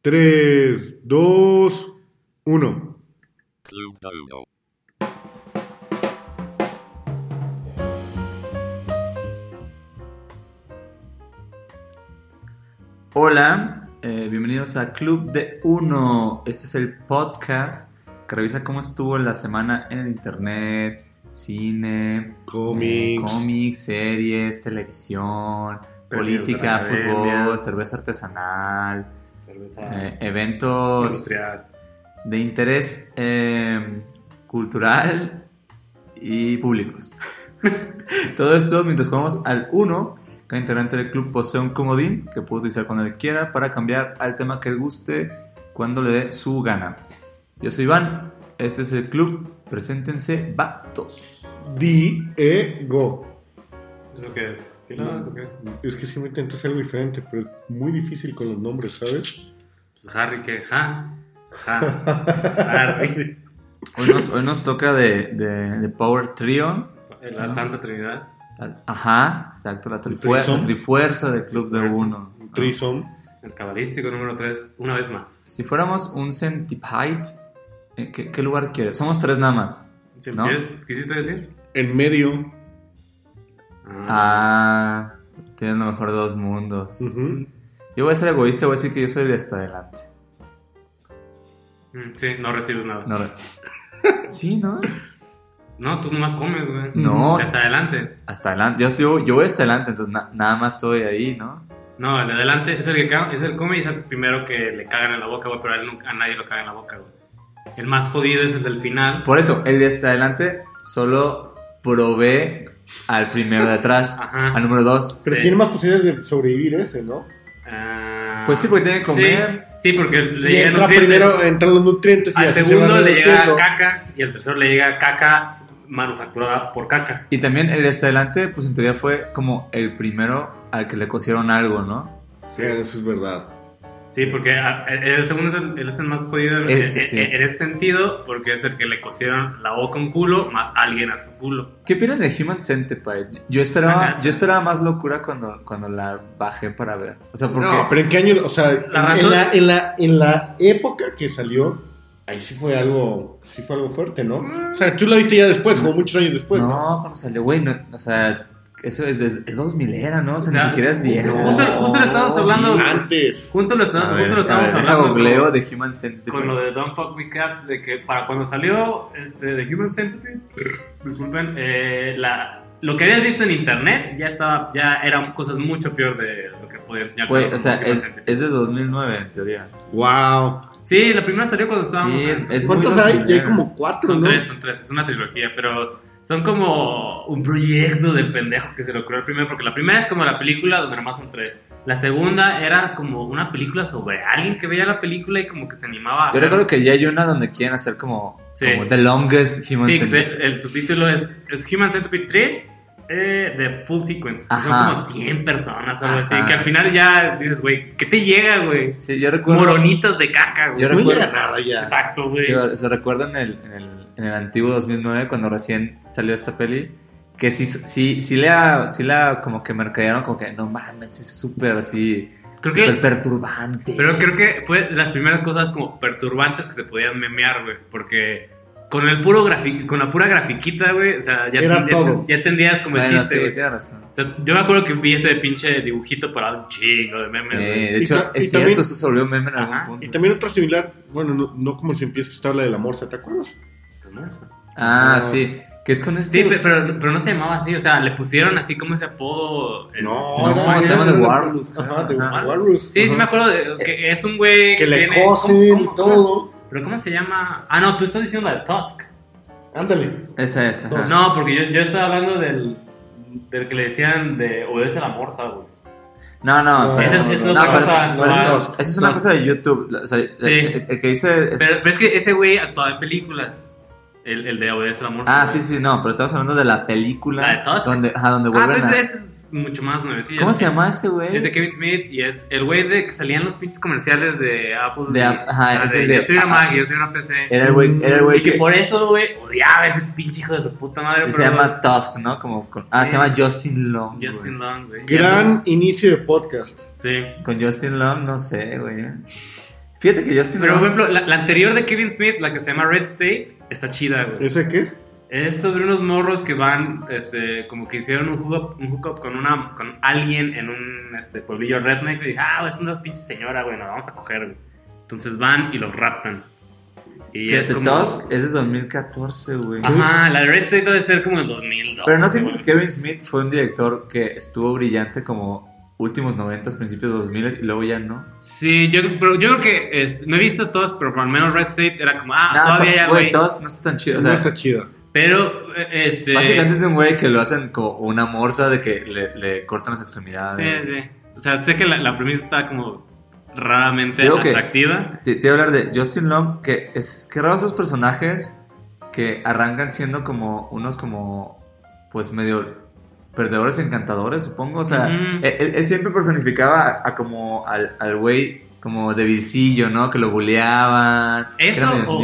3, 2, 1. Club de Uno. Hola, eh, bienvenidos a Club de Uno. Este es el podcast que revisa cómo estuvo la semana en el internet, cine, Cómics. eh, cómics, series, televisión, política, fútbol, cerveza artesanal, Cerveza eh, eventos industrial. de interés eh, cultural y públicos. Todo esto mientras jugamos al 1. Cada integrante del club posee un comodín que puede utilizar cuando él quiera para cambiar al tema que le guste cuando le dé su gana. Yo soy Iván, este es el club. Preséntense, vatos. Diego. ¿Eso qué es? ¿Sí no? ¿Eso qué es? Es que siempre intento hacer algo diferente, pero es muy difícil con los nombres, ¿sabes? Pues Harry, ¿qué? Ja. Ja. Harry. Hoy nos, hoy nos toca de, de- de Power Trio. La Santa Trinidad. Ajá, exacto, la, trifuer- la trifuerza del club de uno. Un Trisom. El cabalístico número 3. Una vez más. Si fuéramos un centipede, ¿en ¿qué, qué lugar quieres? Somos tres nada más. ¿No? ¿Quieres- ¿Quisiste decir? En medio. Ah, tienen lo mejor dos mundos. Yo voy a ser egoísta, voy a decir que yo soy el de hasta adelante. Mm, Sí, no recibes nada. No, re- sí, ¿no? No, tú nomás comes, güey. No. Hasta adelante. Hasta adelante. Yo, yo, yo voy hasta adelante, entonces na- nada más estoy ahí, ¿no? No, el de adelante es el que es el come y es el primero que le cagan en la boca, güey, pero a, él nunca- a nadie lo caga en la boca, güey. El más jodido es el del final. Por eso, el de hasta adelante solo provee al primero de atrás, Ajá. al número dos. Pero Sí. tiene más posibilidades de sobrevivir ese, ¿no? Ah, Pues sí, porque tiene que comer. Sí, sí, porque le llegan entra nutrientes. primero, entran los nutrientes y Al segundo le llega caca y al tercero le llega caca manufacturada por caca. Y también el de hasta adelante, pues en teoría fue como el primero al que le cosieron algo, ¿no? Sí, eso es verdad. Sí, porque a- el segundo es el, él es el más jodido en, Eh, sí, en- sí. en ese sentido, porque es el que le cosieron la boca a un culo más alguien a su culo. ¿Qué opinan de Human Centipede? Yo esperaba, Ajá. yo esperaba más locura cuando, cuando la bajé para ver. O sea, porque... No, pero ¿en qué año? O sea, en, razón- en la, en, la, en la época que salió, ahí sí fue algo, sí fue algo fuerte, ¿no? O sea, tú la viste ya después, como muchos años después, ¿no? no, cuando salió, güey, no, o sea, eso es, es, es 2000 era, ¿no? O sea, O sea, ni siquiera es viejo. justo- justo lo estábamos hablando- Sí, antes. Junto lo, está- ver, justo lo estábamos ver, hablando con, de Human Centipede. con lo de Don't Fuck With Cats, de que para cuando salió este, The Human Centipede, disculpen, eh, la, lo que habías visto en internet ya estaba, ya eran cosas mucho peor de lo que podía enseñar. Güey, o sea, es, es de 2009 en teoría. Wow. Sí, la primera salió cuando estábamos... Sí, es- ¿Cuántos muy hay? Ya hay 2000 como cuatro, Son ¿no? tres, son tres, es una trilogía, pero son como un proyecto de pendejo que se le ocurrió al primero, porque la primera es como la película donde nomás son tres. La segunda era como una película sobre alguien que veía la película y como que se animaba a Yo hacer- recuerdo que ya hay una donde quieren hacer como, Sí. como The Longest Human Sí, que se- Centipede. el subtítulo es, es Human Centipede 3 eh, de Full Sequence. que Son como 100 personas o algo Ajá. así, que al final ya dices, güey, ¿qué te llega, güey? Sí, yo recuerdo... Moronitos de caca, güey. Yo No recuerdo- llega nada ya. Exacto, güey. Se recuerdo en el, en, el, en el antiguo 2009 cuando recién salió esta peli que sí, sí, sí, la, sí la como que mercadearon como que no mames, es súper así, Creo súper que- perturbante. Pero creo que fue de las primeras cosas como perturbantes que se podían memear, güey. Porque con el puro grafi- con la pura grafiquita, güey, o sea, ya, Era ya- todo. ya entendías como el Bueno, chiste, sí, tienes razón. O sea, yo me acuerdo que vi ese pinche dibujito para un chingo de memes, Sí, de hecho, es cierto, también- eso se volvió meme en algún punto. Y también otra similar, bueno, no, no como si empieza a estar la de la morsa, ¿te acuerdas? Ah, Ah. sí, que es con este... Sí, pe- pero, pero no se llamaba así, o sea, le pusieron así como ese apodo. el- No, era- se llama The Warlus, Ajá. The. Warlus. Sí, sí me acuerdo de, que es un güey Que le tiene- cosen ¿cómo- y cómo- todo. Pero ¿cómo se llama? Ah, no, tú estás diciendo la de Tusk. Ándale. Esa es, ajá. No, porque yo, yo estaba hablando del, del que le decían de obedece a la morsa, güey. No, no, No, pero- Esa es- esa es no, otra cosa, no, pero es- eso- esa es una no. cosa de YouTube. O sea, el, el que dice... es- Pero, pero es que ese güey actuaba en películas. El, el de obedece a la morsa. ah, sí, sí, no, pero estamos hablando de la película ¿La de Tusk? donde, ajá, donde Ah, vuelven pero a... ese, es mucho más nuevecillo. ¿Cómo se llama este güey? Es de Kevin Smith y es el güey de que salían los pinches comerciales de Apple. De ajá, ah, es de, el de- Yo soy una ah, Mac, yo soy una PC. Era el güey, era el güey y que, que... por eso, güey, odiaba a ese pinche hijo de su puta madre. se pero- llama Tusk, ¿no? Como con- ah, se llama Justin Long. Justin. Long, güey. Gran inicio de podcast. Sí. Con Justin Long, no sé, güey. Fíjate que yo sí Pero, por ejemplo, la, la anterior de Kevin Smith, la que se llama Red State, está chida, güey. ¿Ese qué es? Es sobre unos morros que van, este, como que hicieron un hookup, un hookup con una, con alguien en un, este, pueblillo redneck. Y dije, ah, es una pinche señora, güey, nos vamos a coger, güey. Entonces van y los raptan. Y es Fíjate, como... Tusk es de 2014, güey. Ajá, la de Red State debe ser como el 2002. Pero no güey. que Kevin Smith fue un director que estuvo brillante como últimos 90, principios 2000 y luego ya no. Sí, yo, pero yo creo que no he visto todos, pero por lo menos Red State era como, ah, Ah, todavía algo güey. Tusk no está tan chido. O sea, no está chido. Pero, eh, este. básicamente es de un güey que lo hacen como una morsa de que le, le cortan las Sí, extremidades. sí. O sea, sé que la, la premisa está como raramente Digo que- atractiva. Te, te voy a hablar de Justin Long, que es que raro esos personajes que arrancan siendo como unos como pues medio perdedores encantadores, supongo. O sea, él, él- él siempre personificaba a, a como al al güey como de vicillo, ¿no? Que lo bulleaban. que Eso, o,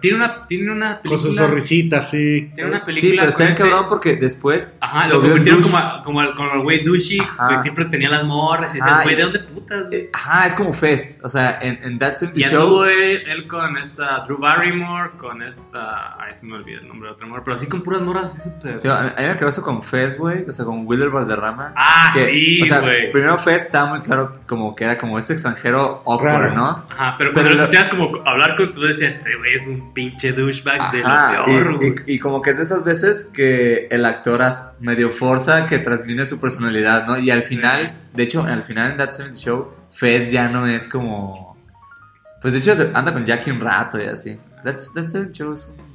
tiene una, tiene una Con sus película. sonrisitas, sí. Tiene una Sí, película. pero está con bien este- cabrón porque después Ajá, se lo convirtieron como, a- como, al- como al güey Ajá. que siempre tenía las morras. Y Ajá, dices, güey, y- ¿de dónde putas? güey? Eh, Ajá, es como Fez. O sea, en, en That 70 Y Show. anduvo él, él con esta Drew Barrymore, con esta. Ay, se me olvidó el nombre de otra morra. Pero así con puras morras. así súper- Tío, a mí me quedó eso con Fez, güey. O sea, con Willer Valderrama. Ah, que, sí, o sea, güey. primero Fez estaba muy claro como que era como este extranjero awkward. ¿no? Ajá, pero Pero cuando lo lo- escuchabas como hablar con su voz, decías, este güey es un pinche douchebag de Ajá, lo peor, y, güey. y- y como que es de esas veces que el actor as- medio forza que transmite su personalidad, ¿no? Y al final, de hecho, al final en That 70 Show, Fez ya no es como... Pues de hecho anda con Jackie un rato y así. That, That 70 Show es un,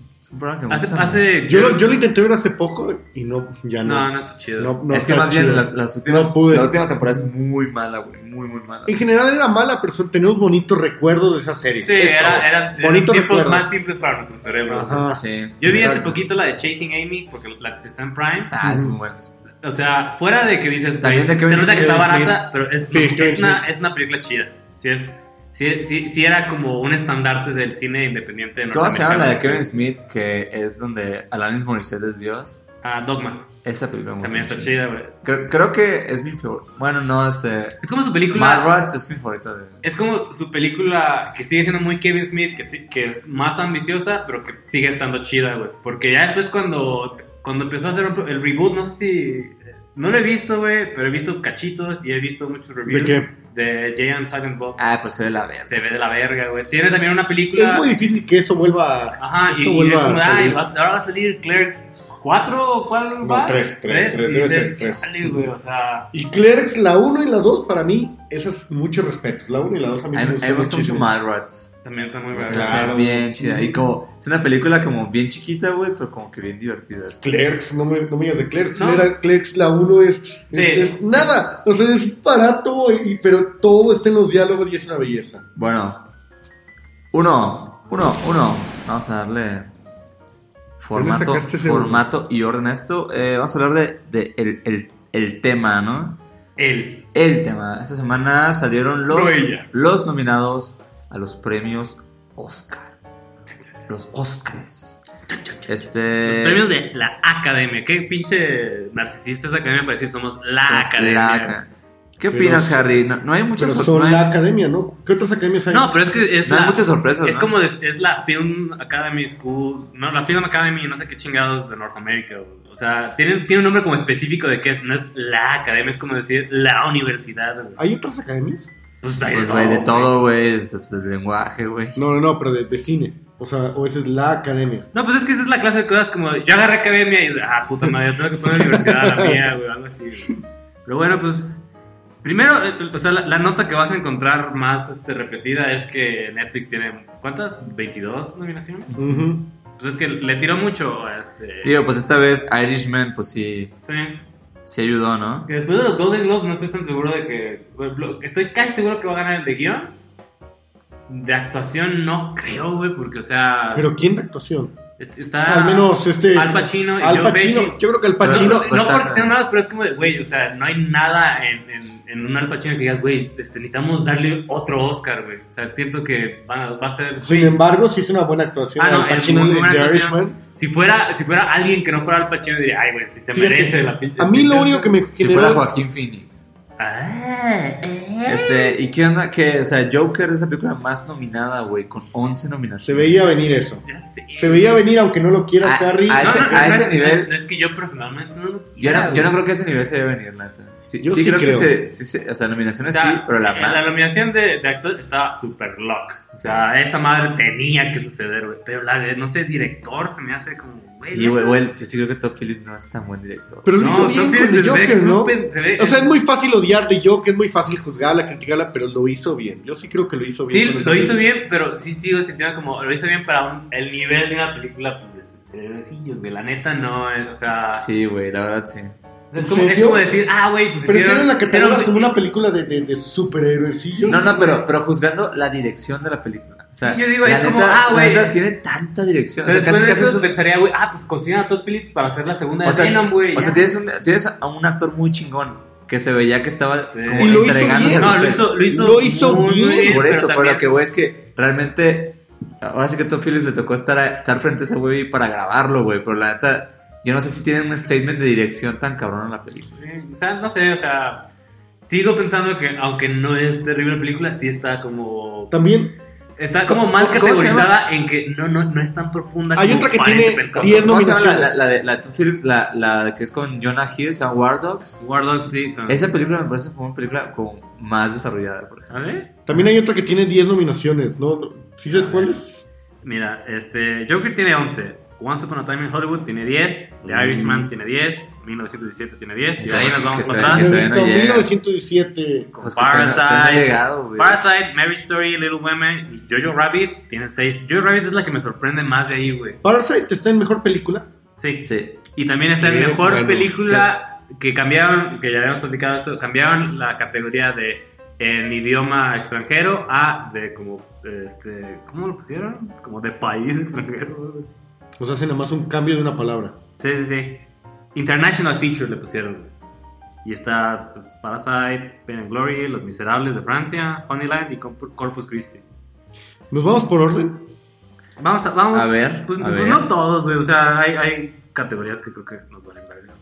Hace, hace Yo, lo- yo lo intenté ver hace poco y no, ya no. No, no está chido. No, no es que más bien las, las últimas, No pude. la última temporada es muy mala, güey. Muy, muy mala. En general era mala, pero son- tenemos bonitos recuerdos de esa serie. Sí, Es era, eran Bonitos tiempos recuerdos. más simples para nuestro cerebro. Ajá. Sí. Yo vi hace poquito la de Chasing Amy, porque la, está en Prime. Ah, es muy bueno. O sea, fuera de que dices, También se nota que está barata, pero es, Sí, es, una, es una película chida. Sí, es, sí, sí, sí era como un estandarte del cine independiente ¿Cómo se llama la de. Kevin Smith? Que es donde Alanis Morissette es Dios. Ah, Dogma. Esa película También está chida, güey. Creo, creo que es mi favorita. Bueno, no, este. Es como su película... Mallrats es mi favorita de. Es como su película que sigue siendo muy Kevin Smith, que, sí- que es más ambiciosa, pero que sigue estando chida, güey. Porque ya después cuando, cuando empezó a hacer un- el reboot, no sé si... No lo he visto, güey, pero he visto cachitos y he visto muchos reviews qué? De Jay and Silent Bob. Ah, pues se ve la verga. Se ve de la verga, güey. Tiene también una película... Es muy difícil que eso vuelva a. Ajá, y, eso y vuelva es como, a ay, salir. va- ahora va a salir Clerks 4 o cuál No, va? tres, tres, tres, Y debe dices, tres. "Chale, güey, o sea... Y Clerks, la 1 y la 2, para mí, esas muchos respetos. La 1 y la 2 a mí me a mí me gusta gustan mucho muchísimo. Mallrats. También está muy sea, Claro. bien chida. Y como. Es una película como bien chiquita, güey, pero como que bien divertida. Clerks, no me, no me digas de Clerks. No. Era Clerks, la 1 es, es, Sí. es nada. O sea, es barato, y, pero todo está en los diálogos y es una belleza. Bueno. Uno. Uno, uno. Vamos a darle. Formato, formato y orden a esto. Eh, vamos a hablar de, de el, el, el tema, ¿no? Él. El tema. Esta semana salieron los, los nominados a los premios Oscar. Los Oscars. Este. Los premios de la academia. Qué pinche narcisista esa academia para decir somos la somos academia. la ¿Qué Pero- opinas, Harry? No, no hay muchas Pero sor- son no hay- la academia, ¿no? ¿Qué otras academias hay? No, pero es que es no hay la. muchas sorpresas. es ¿no? como de- es la Film Academy School, no, la Film Academy, no sé qué chingados de Norteamérica. güey. O sea, tiene, tiene un nombre como específico de que es, no es la academia, es como decir la universidad. güey. ¿Hay otras academias? Pues, hay Pues, de güey, de güey. todo, güey. De, de lenguaje, güey. No, no, no, pero de, de cine. O sea, o esa es la academia. No, pues es que esa es la clase de cosas como yo agarré academia y ah, puta madre, tengo que poner universidad a la mía, güey, algo así. güey. Pero bueno, pues primero, eh, o sea, la, la nota que vas a encontrar más este, repetida es que Netflix tiene ¿cuántas? 22 nominaciones. Ujú. Pues es que le tiró mucho a este Digo, pues esta vez Irishman, pues sí, Sí. sí ayudó, ¿no? Que después de los Golden Globes no estoy tan seguro de que estoy casi seguro que va a ganar el de guion. De actuación no creo, güey, porque o sea, Pero ¿quién de actuación? Está Al menos este. Al Pacino y Al Pacino. Yo creo que Al Pacino. No, no está- porque sean malos, pero es como de, güey, o sea, no hay nada en, en, en un Al Pacino que digas, güey, este, necesitamos darle otro Oscar, güey. O sea, siento que va, va a ser... Sin embargo, sí es una buena actuación. Ah, no, Al Pacino en The. Irishman. Si fuera, si fuera alguien que no fuera Al Pacino, diría, ay, güey, si se Fíjate, merece la pinche... A mí lo pinche único que me Si generó. fuera Joaquín Phoenix. Ah, eh. Este, ¿y qué onda? Que, o sea, Joker es la película más nominada, güey, con 11 nominaciones. Se veía venir eso. Ya sé. Se veía venir, aunque no lo quieras, A- Harry. a ese- a ese es- nivel- Es que yo personalmente no lo Yo quiero. no, yo no creo que ese nivel se debe venir, neta. Sí, Yo sí, sí creo, creo. que se, sí, se- o sea, nominaciones O sea, sí, pero la más. La nominación de, de actor estaba super lock. O sea, esa madre tenía que suceder, güey. Pero la de, no sé, director se me hace como, güey. Sí, güey, güey, yo sí creo que Top Phillips no es tan buen director. Pero lo No, hizo bien con The ve ¿no? ve- O sea, es muy fácil odiar de Joker, es muy fácil juzgarla, criticarla, pero lo hizo bien. Yo sí creo que lo hizo bien. Sí, lo hizo bien, pero sí sigo sintiendo como, lo hizo bien para un- el nivel de una película, pues, de superhéroecillos, güey. La neta no, eh, o sea... Sí, güey, la verdad sí. O sea, es, ¿En como, es serio? como decir, ah, güey, pues Pero hicieron... hicieron la catalogas como una película de, de, de superhéroes. Sí, No, no, pero, pero juzgando la dirección de la película. O sea, Sí, yo digo, es como, ah, güey. tiene tanta dirección. O sea, O sea, después casi, de casi eso es un- pensaría, güey, ah, pues consigan a Todd Phillips para hacer la segunda o de sea, Venom, güey. o sea, tienes, un- tienes a un actor muy chingón que se veía que estaba Sí. como Y lo hizo entregándose bien. No, lo hizo, lo hizo, Lo hizo muy, bien, Por eso, pero lo que voy es que realmente. Ahora sí que a Tom Phillips le tocó estar, a- estar frente a ese güey para grabarlo, güey. Pero la neta, yo no sé si tienen un statement de dirección tan cabrón en la película. Sí, o sea, no sé, o sea, sigo pensando que aunque no es terrible la película, sí está como También está como ¿Cómo- mal categorizada en que no no no es tan profunda Hay como otra que tiene pensar. 10 ¿Cómo se llama la, nominaciones. la, la de, la de Todd Phillips? La, la que es con Jonah Hill, se llama War Dogs. War Dogs sí, Esa película me parece como una película como más desarrollada, por ejemplo. ¿A ver? También hay otra que tiene 10 nominaciones, ¿no? no ¿Sí sabes cuál es? Mira, este Joker tiene 11. Once Upon a Time in Hollywood tiene 10, The Mm. Irishman tiene 10, 1917 tiene 10, y ahí nos vamos para atrás. he todavía no visto llega. 1917. Con Pues no- Parasite, llegado. Parasite, Marriage Story, Little Women y Jojo Rabbit tienen 6. Jojo Rabbit es la que me sorprende más de ahí, güey. Parasite está en mejor película. Sí. Sí. Y también está en mejor bueno, película que cambiaron, que ya habíamos platicado esto, cambiaron la categoría de en idioma extranjero a de como, este, ¿cómo lo pusieron? Como de país extranjero. O sea, hace nada más un cambio de una palabra. Sí, sí, sí. International Feature le pusieron. Y está pues, Parasite, Pain and Glory, Los Miserables de Francia, Honeyland y Corp- Corpus Christi. ¿Nos vamos por orden? Vamos a, vamos, A ver, Pues, a pues ver. no todos, güey. O sea, hay, hay categorías que creo que nos valen verga.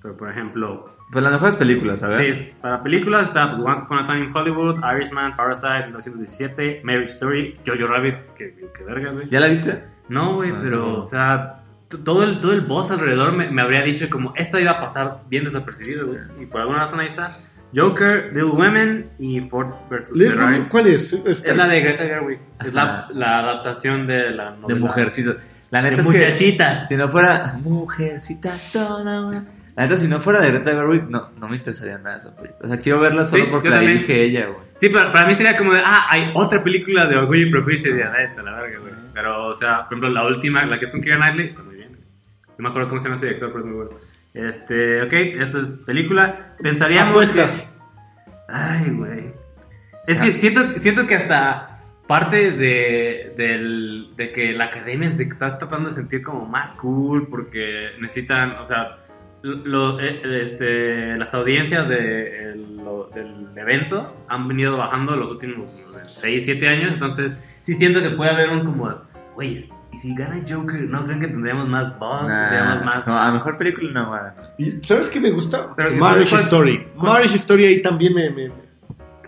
Pero por ejemplo, Pues las mejores películas, a ver. Sí, para películas está pues, Once Upon a Time in Hollywood, Irishman, Parasite, 1917, Marriage Story, Jojo Rabbit, que, que vergas, güey. ¿Ya la viste? No, güey, pero, o sea, todo el, todo el boss alrededor me, me habría dicho como esta iba a pasar bien desapercibido, güey. Y por alguna razón ahí está. Joker, Little Women y Ford vs. Ferrari. ¿Cuál es? Es la de Greta Gerwig. Es la, la adaptación de la novela. De mujercitas. La De es que muchachitas. si no fuera mujercitas toda una- La neta, si no fuera de Greta Gerwig, no, no me interesaría nada esa película. O sea, quiero verla solo Sí, porque la también. dirige ella, güey. Sí, pero para mí sería como de, ah, hay otra película de Orgullo y Prejuicio y de neta, la verga, güey. Pero, o sea, por ejemplo, la última, la que es con Keira Knightley, está muy bien. No me acuerdo cómo se llama ese director, pero es muy bueno. Este, ok, eso es película. Pensaríamos Apuestas. que... Ay, güey. Es que siento, siento que hasta parte de, del, de que la academia se está tratando de sentir como más cool porque necesitan, o sea, lo- eh, este, las audiencias de, el- lo- del evento han venido bajando los últimos 6, 7 años, entonces sí siento que puede haber un como, güey, y si gana Joker, ¿no creen que tendríamos más buzz? Nah, tendríamos más... No, a mejor película no. ¿Y ¿Sabes qué me gusta? Pero, Marriage ¿cuál- Story. cuál- Marriage Story ahí también me... me-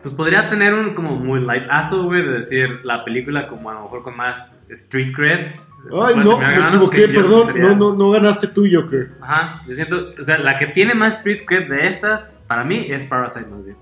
Pues podría tener un como muy lightazo, güey, de decir la película como a lo mejor con más street cred. Ay, no, me ganando, equivoqué, perdón. sería- No, no, no ganaste tú, Joker. Ajá, yo siento, o sea, la que tiene más street cred de estas, para mí, es Parasite más bien.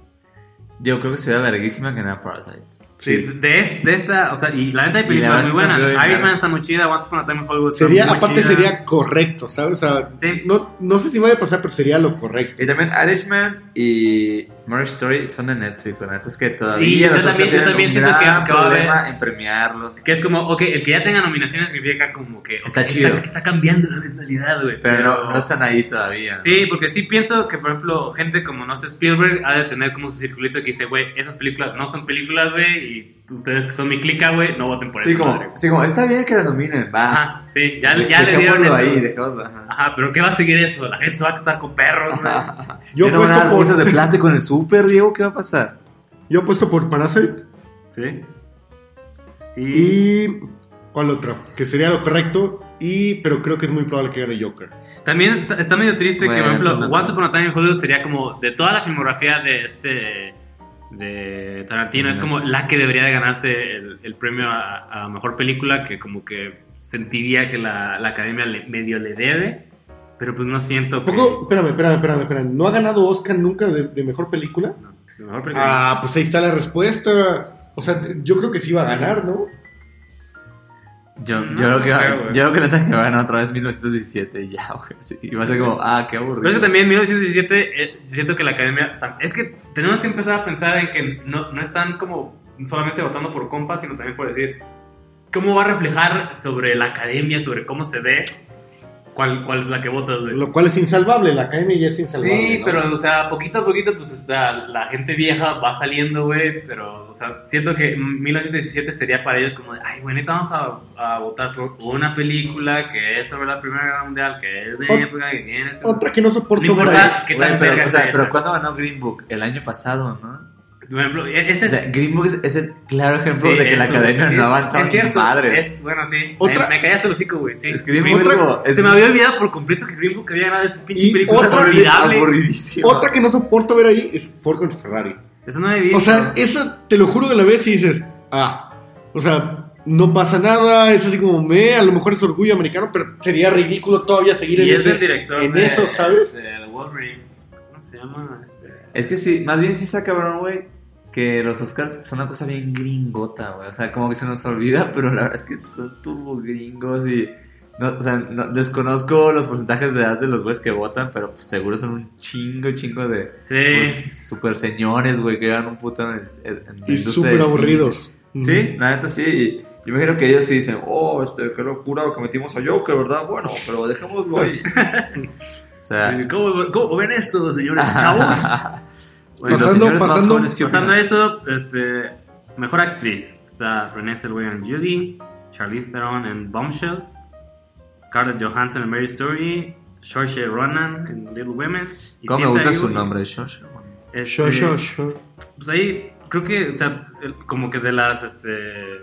Yo creo que sería verguísima que nada Parasite. Sí, de, de esta, o sea, y la neta hay películas muy buenas. Irishman está muy chida, Once Upon a Time in Hollywood está Sería, muy aparte chida. sería correcto, ¿sabes? O sea, Sí. no, no sé si vaya a pasar, pero sería lo correcto. Y también Irishman y Marriage Story son de Netflix. La neta es que todavía Sí, yo los también- yo también un siento que- gran que va a haber- problema en premiarlos. Que es como, ok, el que ya tenga nominaciones significa como que... ok, Está chido. Está, cambiando la mentalidad, güey. Pero no, no están ahí todavía. ¿no? Sí, porque sí pienso que, por ejemplo, gente como, no sé, Spielberg ha de tener como su circulito que dice, güey, esas películas no son películas, güey, y ustedes que son mi clica, güey, no voten por Sí, esa como, madre, sí, como, está bien que la nominen, va. Ajá, sí, ya, ya le dieron eso. ahí, dejémoslo. Ajá. Ajá, pero ¿qué va a seguir eso? La gente se va a casar con perros, güey. Yo ¿Ya no van a apuesto dar por- bolsas de plástico en el súper, Diego? ¿Qué va a pasar? Yo apuesto por Parasite. Sí. Y... Y. ¿Cuál otra? Que sería lo correcto. y, pero creo que es muy probable que gane Joker. También está, está medio triste que, por ejemplo, no, no. Once Upon a Time in Hollywood sería como de toda la filmografía de este de Tarantino, es como la que debería de ganarse el, el premio a, a mejor película, que como que sentiría que la, la academia le- medio le debe, pero pues no siento que. Poco, espérame, espérame, espérame, espérame. ¿No ha ganado Oscar nunca de, de mejor película? No, de mejor película. Ah, pues ahí está la respuesta. O sea, yo creo que sí va a ganar, ¿no? Yo, No, yo creo que, creo, yo creo que va a ganar otra vez 1917 y ya, güey. Sí, y va a ser como, ah, qué aburrido. Pero es que también en 1917 eh, siento que la academia... Es que tenemos que empezar a pensar en que no, no están como solamente votando por compas, sino también por decir cómo va a reflejar sobre la academia, sobre cómo se ve, cuál, cuál es la que votas, güey. Lo cual es insalvable, la academia ya es insalvable. Sí, ¿no? pero, o sea, poquito a poquito, pues, está, la gente vieja va saliendo, güey, pero, o sea, siento que 1917 sería para ellos como de, ay, güey, neta, vamos a, a votar por una película que es sobre la Primera Guerra Mundial, que es de Ot- época, que tiene este... Otra que no soporto No por importa qué tan pero, o sea, pero. ¿cuándo ganó Green Book? El año pasado, ¿no? Por ejemplo, e- ese O es... sea, Green Book es, es el claro ejemplo sí, de que la academia sí, no avanza Es cierto, madre. es, bueno, sí. Otra- Me, me callaste el hocico, güey, sí. Es Green Book Otra- es Se me había olvidado por completo que Green Book había ganado esa pinche película otra- olvidable. Otra que no soporto ver ahí es Ford contra Ferrari. Eso no he visto. O sea, esa te lo juro de la vez y dices, ah, o sea, no pasa nada, es así como me, a lo mejor es orgullo americano, pero sería ridículo todavía seguir y en, es ese- el director en de, eso, ¿sabes? de The Wolverine. ¿Cómo se llama? Este... Es que sí, más bien sí está cabrón, güey, que los Oscars son una cosa bien gringota, güey. O sea, como que se nos olvida, pero la verdad es que son turbo gringos y... No, o sea, no- desconozco los porcentajes de edad de los güeyes que votan, pero pues, seguro son un chingo, chingo de Sí. pues, super señores, güey, que ganan un puto en, el- en la Y industria súper aburridos. cine. Sí, la neta sí. y Yo imagino que ellos sí dicen, oh, este, qué locura lo que metimos a Joker, ¿verdad? Bueno, pero dejémoslo ahí. o sea, ¿Cómo, cómo ven esto, señores chavos? Bueno, los Pasando- señores más pasando- jóvenes que Pasando eso, este, mejor actriz. Está Renée Zellweger en Judy, Charlize Theron en Bombshell, Scarlett Johansson en Mary Story, Saoirse Ronan en Little Women. y ¿Cómo me gusta su nombre? Este, Sure, sure, sure. Pues ahí, creo que, o sea, como que de las, este...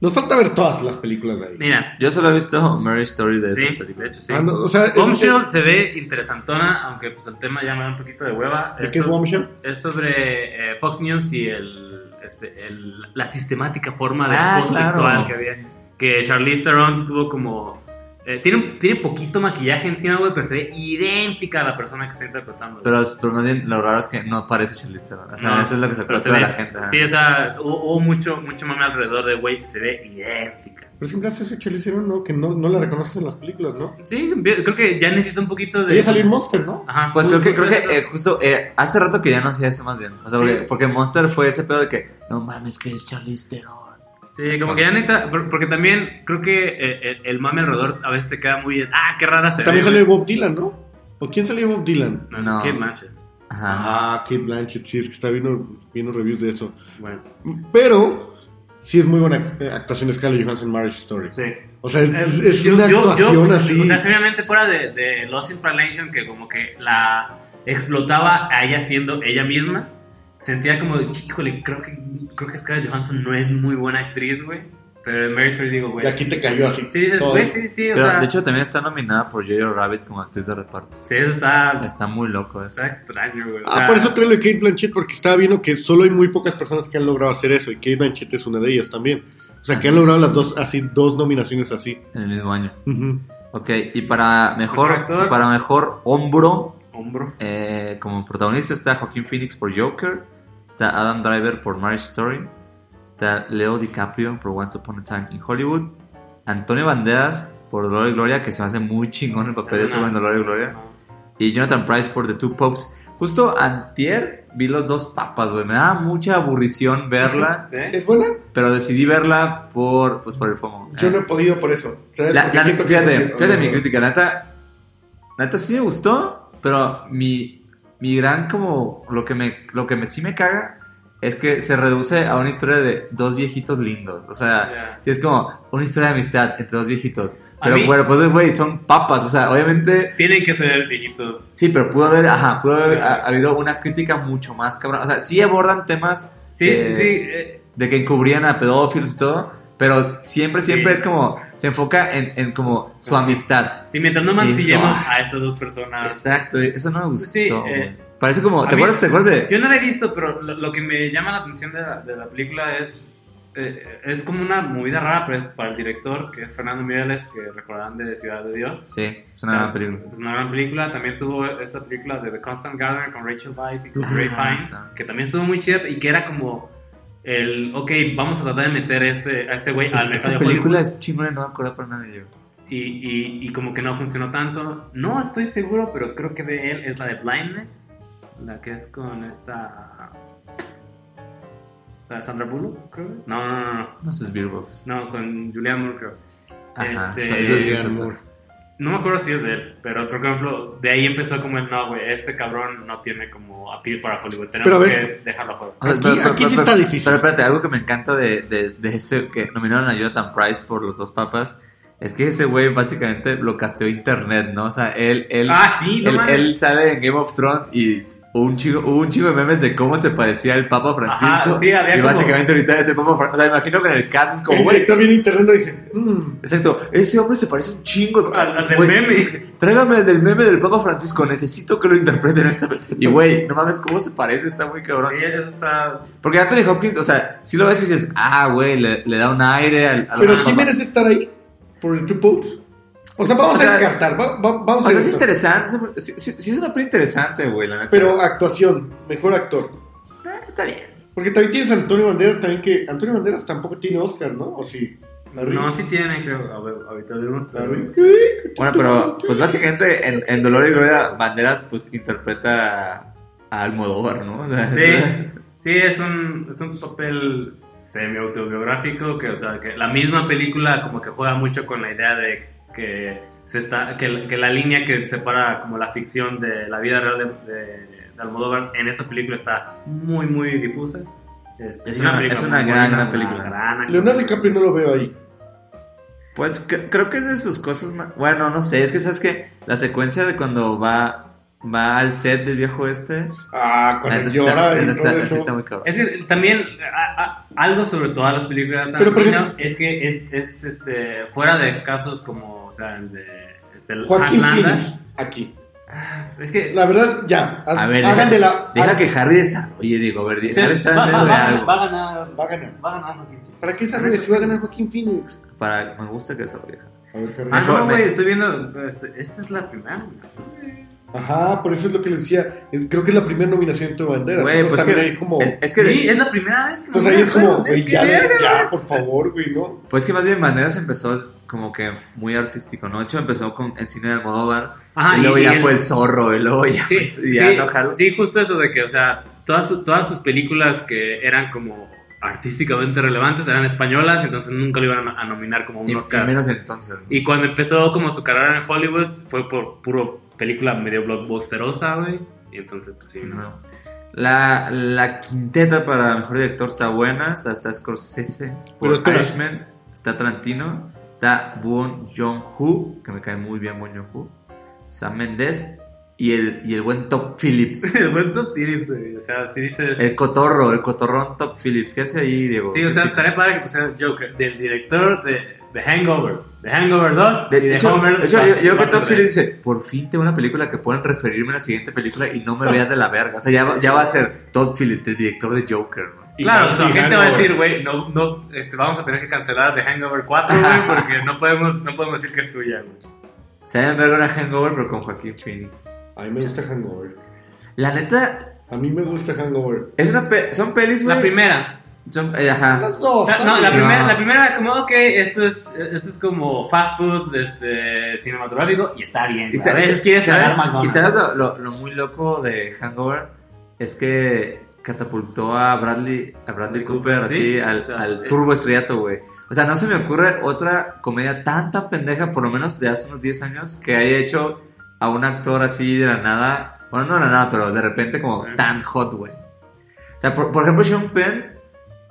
Nos falta ver todas las películas de ahí. Mira, Yo solo he visto Mary Story de esas sí, de películas. hecho sí. Ah, no, o sea, Bombshell ¿de se ve interesantona, aunque pues el tema ya me da un poquito de hueva. qué es so- Bombshell? es sobre eh, Fox News y el, este, el- la sistemática forma de Ah, acoso claro. sexual que había. Que Charlize Theron tuvo como... eh, tiene, un- tiene poquito maquillaje encima, güey, pero se ve idéntica a la persona que está interpretando. Pero, pero más bien lo raro es que no parece Charlize Theron. O sea, No, eso es lo que se acuerda ve- la gente. Sí, o sea, hubo, hubo mucho, mucho mame alrededor de, güey, se ve idéntica. Pero siempre hace ese Charlize ¿no? Que no, no la reconoces en las películas, ¿no? Sí, creo que ya necesita un poquito de... Salió en Monster, ¿no? Ajá. Pues creo que, creo Justo que eso. eh, justo eh, hace rato que ya no hacía eso más bien. O sea, porque Monster fue ese pedo de que, no mames, que es Charlize Theron. Sí, como que ya necesita... por- Porque también creo que eh, el, el mame alrededor a veces se queda muy... Ah, qué rara se También ve. salió. Bob Dylan, ¿no? ¿O quién salió Bob Dylan? No, No. es Kate Blanchett. Ajá. Ah, Kate Blanchett, sí, es que está viendo, viendo reviews de eso. Bueno. Pero sí es muy buena eh, actuación de Scarlett Johansson Marriage Story. Sí. O sea, es, Eh, es yo- una yo- yo- actuación así. O sea, generalmente fuera de, de Lost in Translation, que como que la explotaba a ella siendo ella misma, sentía como, híjole, creo que, creo que Scarlett Johansson no es muy buena actriz, güey. Pero en Mary Story digo, güey. y aquí te cayó así. Sí, dices, todo. güey, sí, sí, o Pero sea. de hecho también está nominada por Jojo Rabbit como actriz de reparto. sí, eso está, Está muy loco eso. está extraño, güey. o Ah, sea, por eso traigo de Kate Blanchett, porque estaba viendo que solo hay muy pocas personas que han logrado hacer eso, y Kate Blanchett es una de ellas también. O sea, que han logrado las dos, así, dos nominaciones así. En el mismo año. Ujú. Ok, y para mejor, para mejor hombro, Hombro. eh, como protagonista está Joaquín Phoenix por Joker, está Adam Driver por Marriage Story, está Leo DiCaprio por Once Upon a Time in Hollywood, Antonio Banderas por Dolor y Gloria, que se me hace muy chingón el papel de güey en Dolor y Gloria, y Jonathan Price por The Two Popes. Justo antier vi los dos papas, güey, me daba mucha aburrición verla, ¿Sí? ¿Es buena? pero decidí verla por, pues, por el FOMO. Yo no he podido por eso. ¿sabes? La- fíjate, mi crítica, la neta, la neta sí me gustó, pero mi, mi gran como, lo que me, lo que me, sí me caga es que se reduce a una historia de dos viejitos lindos, o sea, Ya. sí es como una historia de amistad entre dos viejitos, pero mí- bueno, pues güey, son papas, o sea, obviamente, Tienen que ser viejitos. sí, pero pudo haber, ajá, pudo haber ha- habido una crítica mucho más cabrón, o sea, sí abordan temas Sí, eh, sí, sí. eh, de que encubrían a pedófilos y todo, Pero siempre, siempre Sí. es como, se enfoca en, en como su amistad. Sí, mientras no mancillemos eso- a estas dos personas. Exacto, eso no me gustó. Sí, eh, Parece como, ¿te mí- acuerdas, ¿te acuerdas de...? Yo no la he visto, pero lo, lo que me llama la atención de la, de la película es. eh, es como una movida rara pero es para el director, que es Fernando Mireles, que recordarán de Ciudad de Dios. Sí, es O una sea, gran película. Es una gran película. También tuvo esta película de The Constant Gardener con Rachel Weisz y con Ray Fiennes, que también estuvo muy chida y que era como el, ok, vamos a tratar de meter a este, a este güey al mercado esa de película es chingona, no me acuerdo para nada de yo. Y, y, y como que no funcionó tanto. No estoy seguro, pero creo que de él es la de Blindness, la que es con esta... ¿La de Sandra Bullock, creo? No, no, no, no. No es Beerbox. No, con Julianne Moore, creo. Ajá, Este, Julianne Moore. No me acuerdo si es de él, pero por ejemplo, de ahí empezó como el no, güey, este cabrón no tiene como appeal para Hollywood, tenemos Pero a ver. que dejarlo. O sea, Aquí- aquí sí está difícil. Pero espérate, algo que me encanta de, de, de ese que nominaron a Jonathan Price por los dos papas es que ese güey básicamente lo casteó internet, ¿no? O sea, él, él, Ah, sí, no él, él sale en Game of Thrones y hubo un chico, hubo un chico de memes de cómo se parecía el Papa Francisco. Ajá, sí, había y como- básicamente ahorita es el Papa Francisco. O sea, imagino que en el caso es como, güey, a internet y dice, "Mm, Exacto, ese hombre se parece un chingo Al- al del Güey, meme. Tráigame el del meme del Papa Francisco, necesito que lo interpreten en esta Y güey, no mames, ¿cómo se parece? Está muy cabrón. Sí, eso está... Porque Anthony Hopkins, o sea, si lo ves y dices, ah, güey, le, le da un aire al, al pero sí merece estar ahí por el Two Popes. O sea, vamos O sea, a descartar, va- va- vamos O a sea, es interesante, es- sí, sí- sí es una peli interesante, güey, la neta. Pero actuación, mejor actor. Eh, está bien. Porque también tienes a Antonio Banderas también que Antonio Banderas tampoco tiene Oscar, ¿no? ¿O sí? No, sí tiene, creo. A ver, ahorita vemos. pero- Bueno, pero pues básicamente en, en Dolor y Gloria Banderas pues interpreta a Almodóvar, ¿no? O sea, Sí, sí, es un, es un papel semi-autobiográfico que, o sea, que la misma película como que juega mucho con la idea de que se está, que, que la línea que separa como la ficción de la vida real de, de, de Almodóvar en esta película está muy, muy difusa. Este, Es una- es una gran, buena, gran una película. gran Leonardo. DiCaprio no lo veo ahí. Pues cre- creo que es de sus cosas más... Bueno, no sé, es que sabes que la secuencia de cuando va, va al set del viejo este... Ah, neta sí llora. Es que también a- a- algo sobre todas las películas de Tarantino es que es, es, este fuera de casos como o sea el de este el Joaquín. Phoenix, aquí. es que La verdad, ya. A ver, deja, de la. deja que Harry desarrolle, digo, a ver, Sí, está en va, medio va- de va a ganar, algo. va a ganar Va a ganar. va a ganar Joaquín Phoenix. ¿Para qué desarrolle si va a ganar Joaquín Phoenix? Para, me gusta que desarrolle. A ver, Harry. Ah, no, güey, estoy viendo. Este, esta es la primera. Ajá, por eso es lo que le decía. Es- creo que es la primera nominación de Antonio Banderas. Güey, pues que, es como. es, es que sí, es la primera vez que Entonces ahí es como, güey, ya, ya, por favor, güey, ¿no? Pues que más bien Banderas empezó como que muy artístico, ¿no? De hecho, empezó con el cine de Almodóvar. Ajá, y luego y- ya fue el- zorro, y luego ya, Sí, pues, y ya sí, no sí, justo eso de que, o sea, todas, su- todas sus películas que eran como artísticamente relevantes eran españolas, entonces nunca lo iban a, nominar como un Y, y Oscar. menos entonces. ¿no? Y cuando empezó como su carrera en Hollywood fue por puro película medio blockbusterosa, güey. Y entonces, pues sí, ¿no? No. La, la quinteta para mejor director está buena. O sea, está Scorsese por. Irishman. Está Tarantino. Está Bong Joon-ho, que me cae muy bien Bong Joon-ho. Sam Mendes y el, y el buen Top Phillips. El buen Todd Phillips, güey. O sea, si dices... el cotorro, el cotorrón Top Phillips. ¿Qué hace ahí, Diego? Sí, o sea, estaría padre que pusieran Joker del director de The Hangover. The Hangover 2 De, y de The hecho, Hangover de hecho, yo, yo creo que tres. Phillips dice, por fin tengo una película que pueden referirme a la siguiente película y no me veas de la verga. O sea, ya, va- ya va a ser Todd Phillips, el director de Joker. ¿no? Y- Claro, y su gente va a decir, güey, no, no, este, vamos a tener que cancelar The Hangover 4, güey, porque no podemos, no podemos decir que es tuya, güey. Se llama verga una Hangover, pero con Joaquín Phoenix. A mí me gusta Hangover. La neta, A mí me gusta Hangover. es una pe- son pelis, güey. La primera. Eh, ajá. Las dos. No, la primera, la primera, como, ok, esto es, esto es como fast food este, cinematográfico y está bien. Y a veces quieres y sabes lo, lo- lo muy loco de Hangover es que catapultó a Bradley, a Bradley Cooper así Sí, al, o sea, al turbo estrellato, güey. O sea, no se me ocurre otra comedia tan tan pendeja, por lo menos de hace unos 10 años, que haya hecho a un actor así de la nada. Bueno, no de la nada, pero de repente como tan hot, güey. O sea, por, por ejemplo, Sean Penn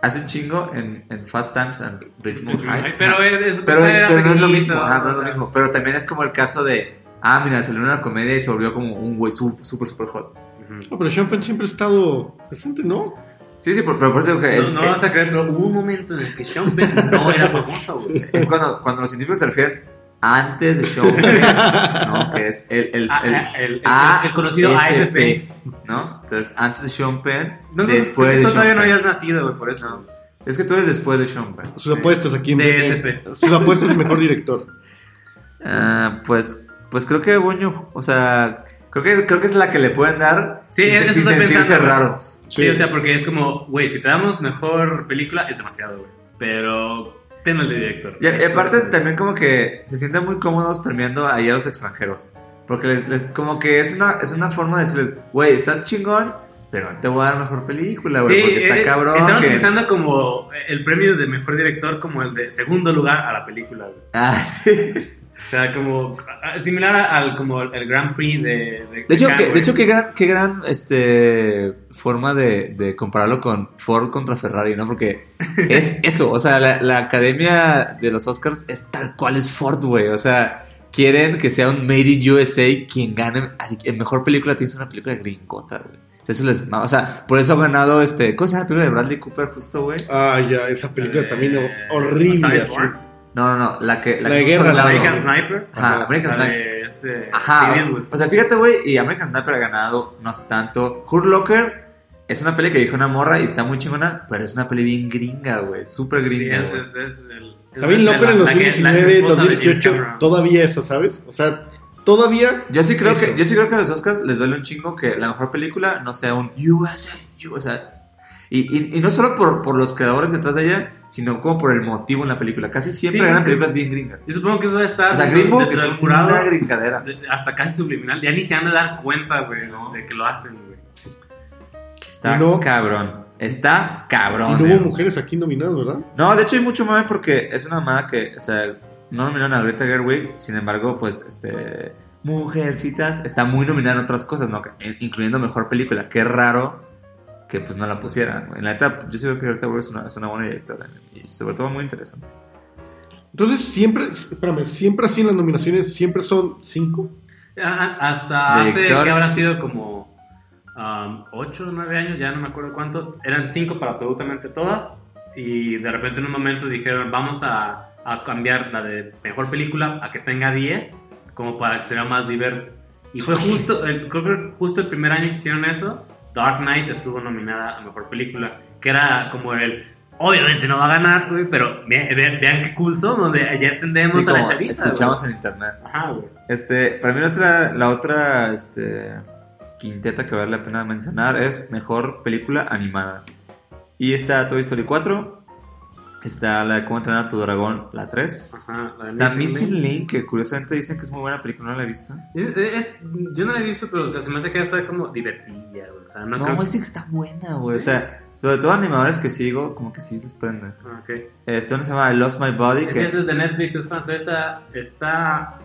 hace un chingo en, en Fast Times and Richmond High. Pero, es, Pero, pero no es lo mismo, ajá, no es lo mismo. Pero también es como el caso de, ah, mira, salió una comedia y se volvió como un güey súper, súper hot. Ujú. No, pero Sean Penn siempre ha estado presente, ¿no? Sí, sí, por- pero por eso digo que es, No, no vas a creer, pero hubo un momento en el que Sean Penn no era famoso, güey. es cuando, cuando los científicos se refieren antes de Sean Penn, ¿no? Que es el, el, Ah, el, ah, el- el- el conocido ASP. ¿no? Entonces, antes de Sean Penn, No, no, después de todavía no habías nacido, güey, por eso. No. Es que tú eres después de Sean Penn. Sus apuestos aquí en DSP. Sus apuestos el mejor director. Ah, pues, pues creo que Boño, o sea, creo que, creo que es la que le pueden dar Sí, sin, eso sin estoy sentirse pensando, raros. Sí, Sí. o sea, porque es como, güey, si te damos mejor película, es demasiado, güey. Pero ten de director. Y, y aparte también como que se sienten muy cómodos premiando ahí a los extranjeros. Porque les, les- como que es una, es una forma de decirles, güey, estás chingón, pero te voy a dar mejor película, güey, Sí, porque está eh, cabrón. Están que- utilizando como el premio de mejor director como el de segundo lugar a la película, güey. Ah, sí. O sea, como similar al como el Grand Prix de de, De hecho, Cannes, que, de güey. hecho qué gran, qué gran este, forma de, de compararlo con Ford contra Ferrari, ¿no? Porque es eso, o sea, la, la academia de los Oscars es tal cual es Ford, güey. O sea, quieren que sea un Made in USA quien gane. Así que en mejor película tienes una película gringota, güey. Eso les. O sea, por eso ha ganado este. ¿Cómo se llama la película de Bradley Cooper, justo, güey? Ah, ya, esa película Eh, también horrible. No, no, no. La que. La que de guerra, la de American Sniper. Ajá. American La Sniper. de este Ajá, o sea, fíjate, güey, y American Sniper ha ganado no sé tanto. Hurt Locker es una peli que dijo una morra y está muy chingona, pero es una peli bien gringa, güey, súper Sí, gringa, güey. es- es- el- es También la- Locker en la 2019, exesposa de James 2018, Cameron. todavía eso, ¿sabes? O sea, todavía. Yo sí creo Eso. que yo sí creo que a los Oscars les duele un chingo que la mejor película no sea un USA, U- o sea, y, y, y no solo por, por los creadores detrás de ella, sino como por el motivo en la película. Casi siempre Sí, ganan películas bien gringas. Yo supongo que eso debe estar O sea, dentro- Green Book dentro es del jurado una gringadera. de- hasta casi subliminal. Ya ni se han de dar cuenta, güey, ¿no? de que lo hacen, güey. Está Y no- cabrón. Está Y cabrón. no hubo eh. mujeres aquí nominadas, ¿verdad? No, de hecho hay mucho mame porque es una mamada que, o sea, no nominaron a Greta Gerwig, sin embargo, pues, este, Mujercitas está muy nominada en otras cosas, ¿no? In- Incluyendo Mejor Película. Qué raro que, pues, no la pusieran. En la neta, yo siento que Greta Gerwig es una, es una buena directora y sobre todo muy interesante. Entonces, siempre, espérame, siempre así en las nominaciones, siempre son cinco. Ah, Hasta hace que habrá sido como 8 o 9 años, ya no me acuerdo cuánto. Eran 5 para absolutamente todas. Y de repente en un momento dijeron, vamos a, a cambiar la de mejor película a que tenga 10, como para que sea más diverso. Y fue justo, el, creo que justo el primer año que hicieron eso, Dark Knight estuvo nominada a mejor película, que era como el. Obviamente no va a ganar, güey, pero ve- ve- vean qué cool somos, de, ya entendemos Sí, a la chaviza. escuchamos güey. en internet. Ajá, güey. Este, para mí la otra, la otra, este, quinteta que vale la pena mencionar es Mejor Película Animada. Y está Toy Story 4, está la de Cómo entrenar a tu dragón, la 3. Ajá, la Está Missing Missing Link, que curiosamente dicen que es muy buena película, no la he visto. Es- es- yo no la he visto, pero o sea, se me hace que está como divertida, güey. O sea, no, No, creo que... dicen que está buena, güey. ¿Sí? O sea, sobre todo animadores que sigo, como que sí desprenden. Ah, ok. Este, uno se llama I Lost My Body, Es, que es de Netflix, es francesa. Está,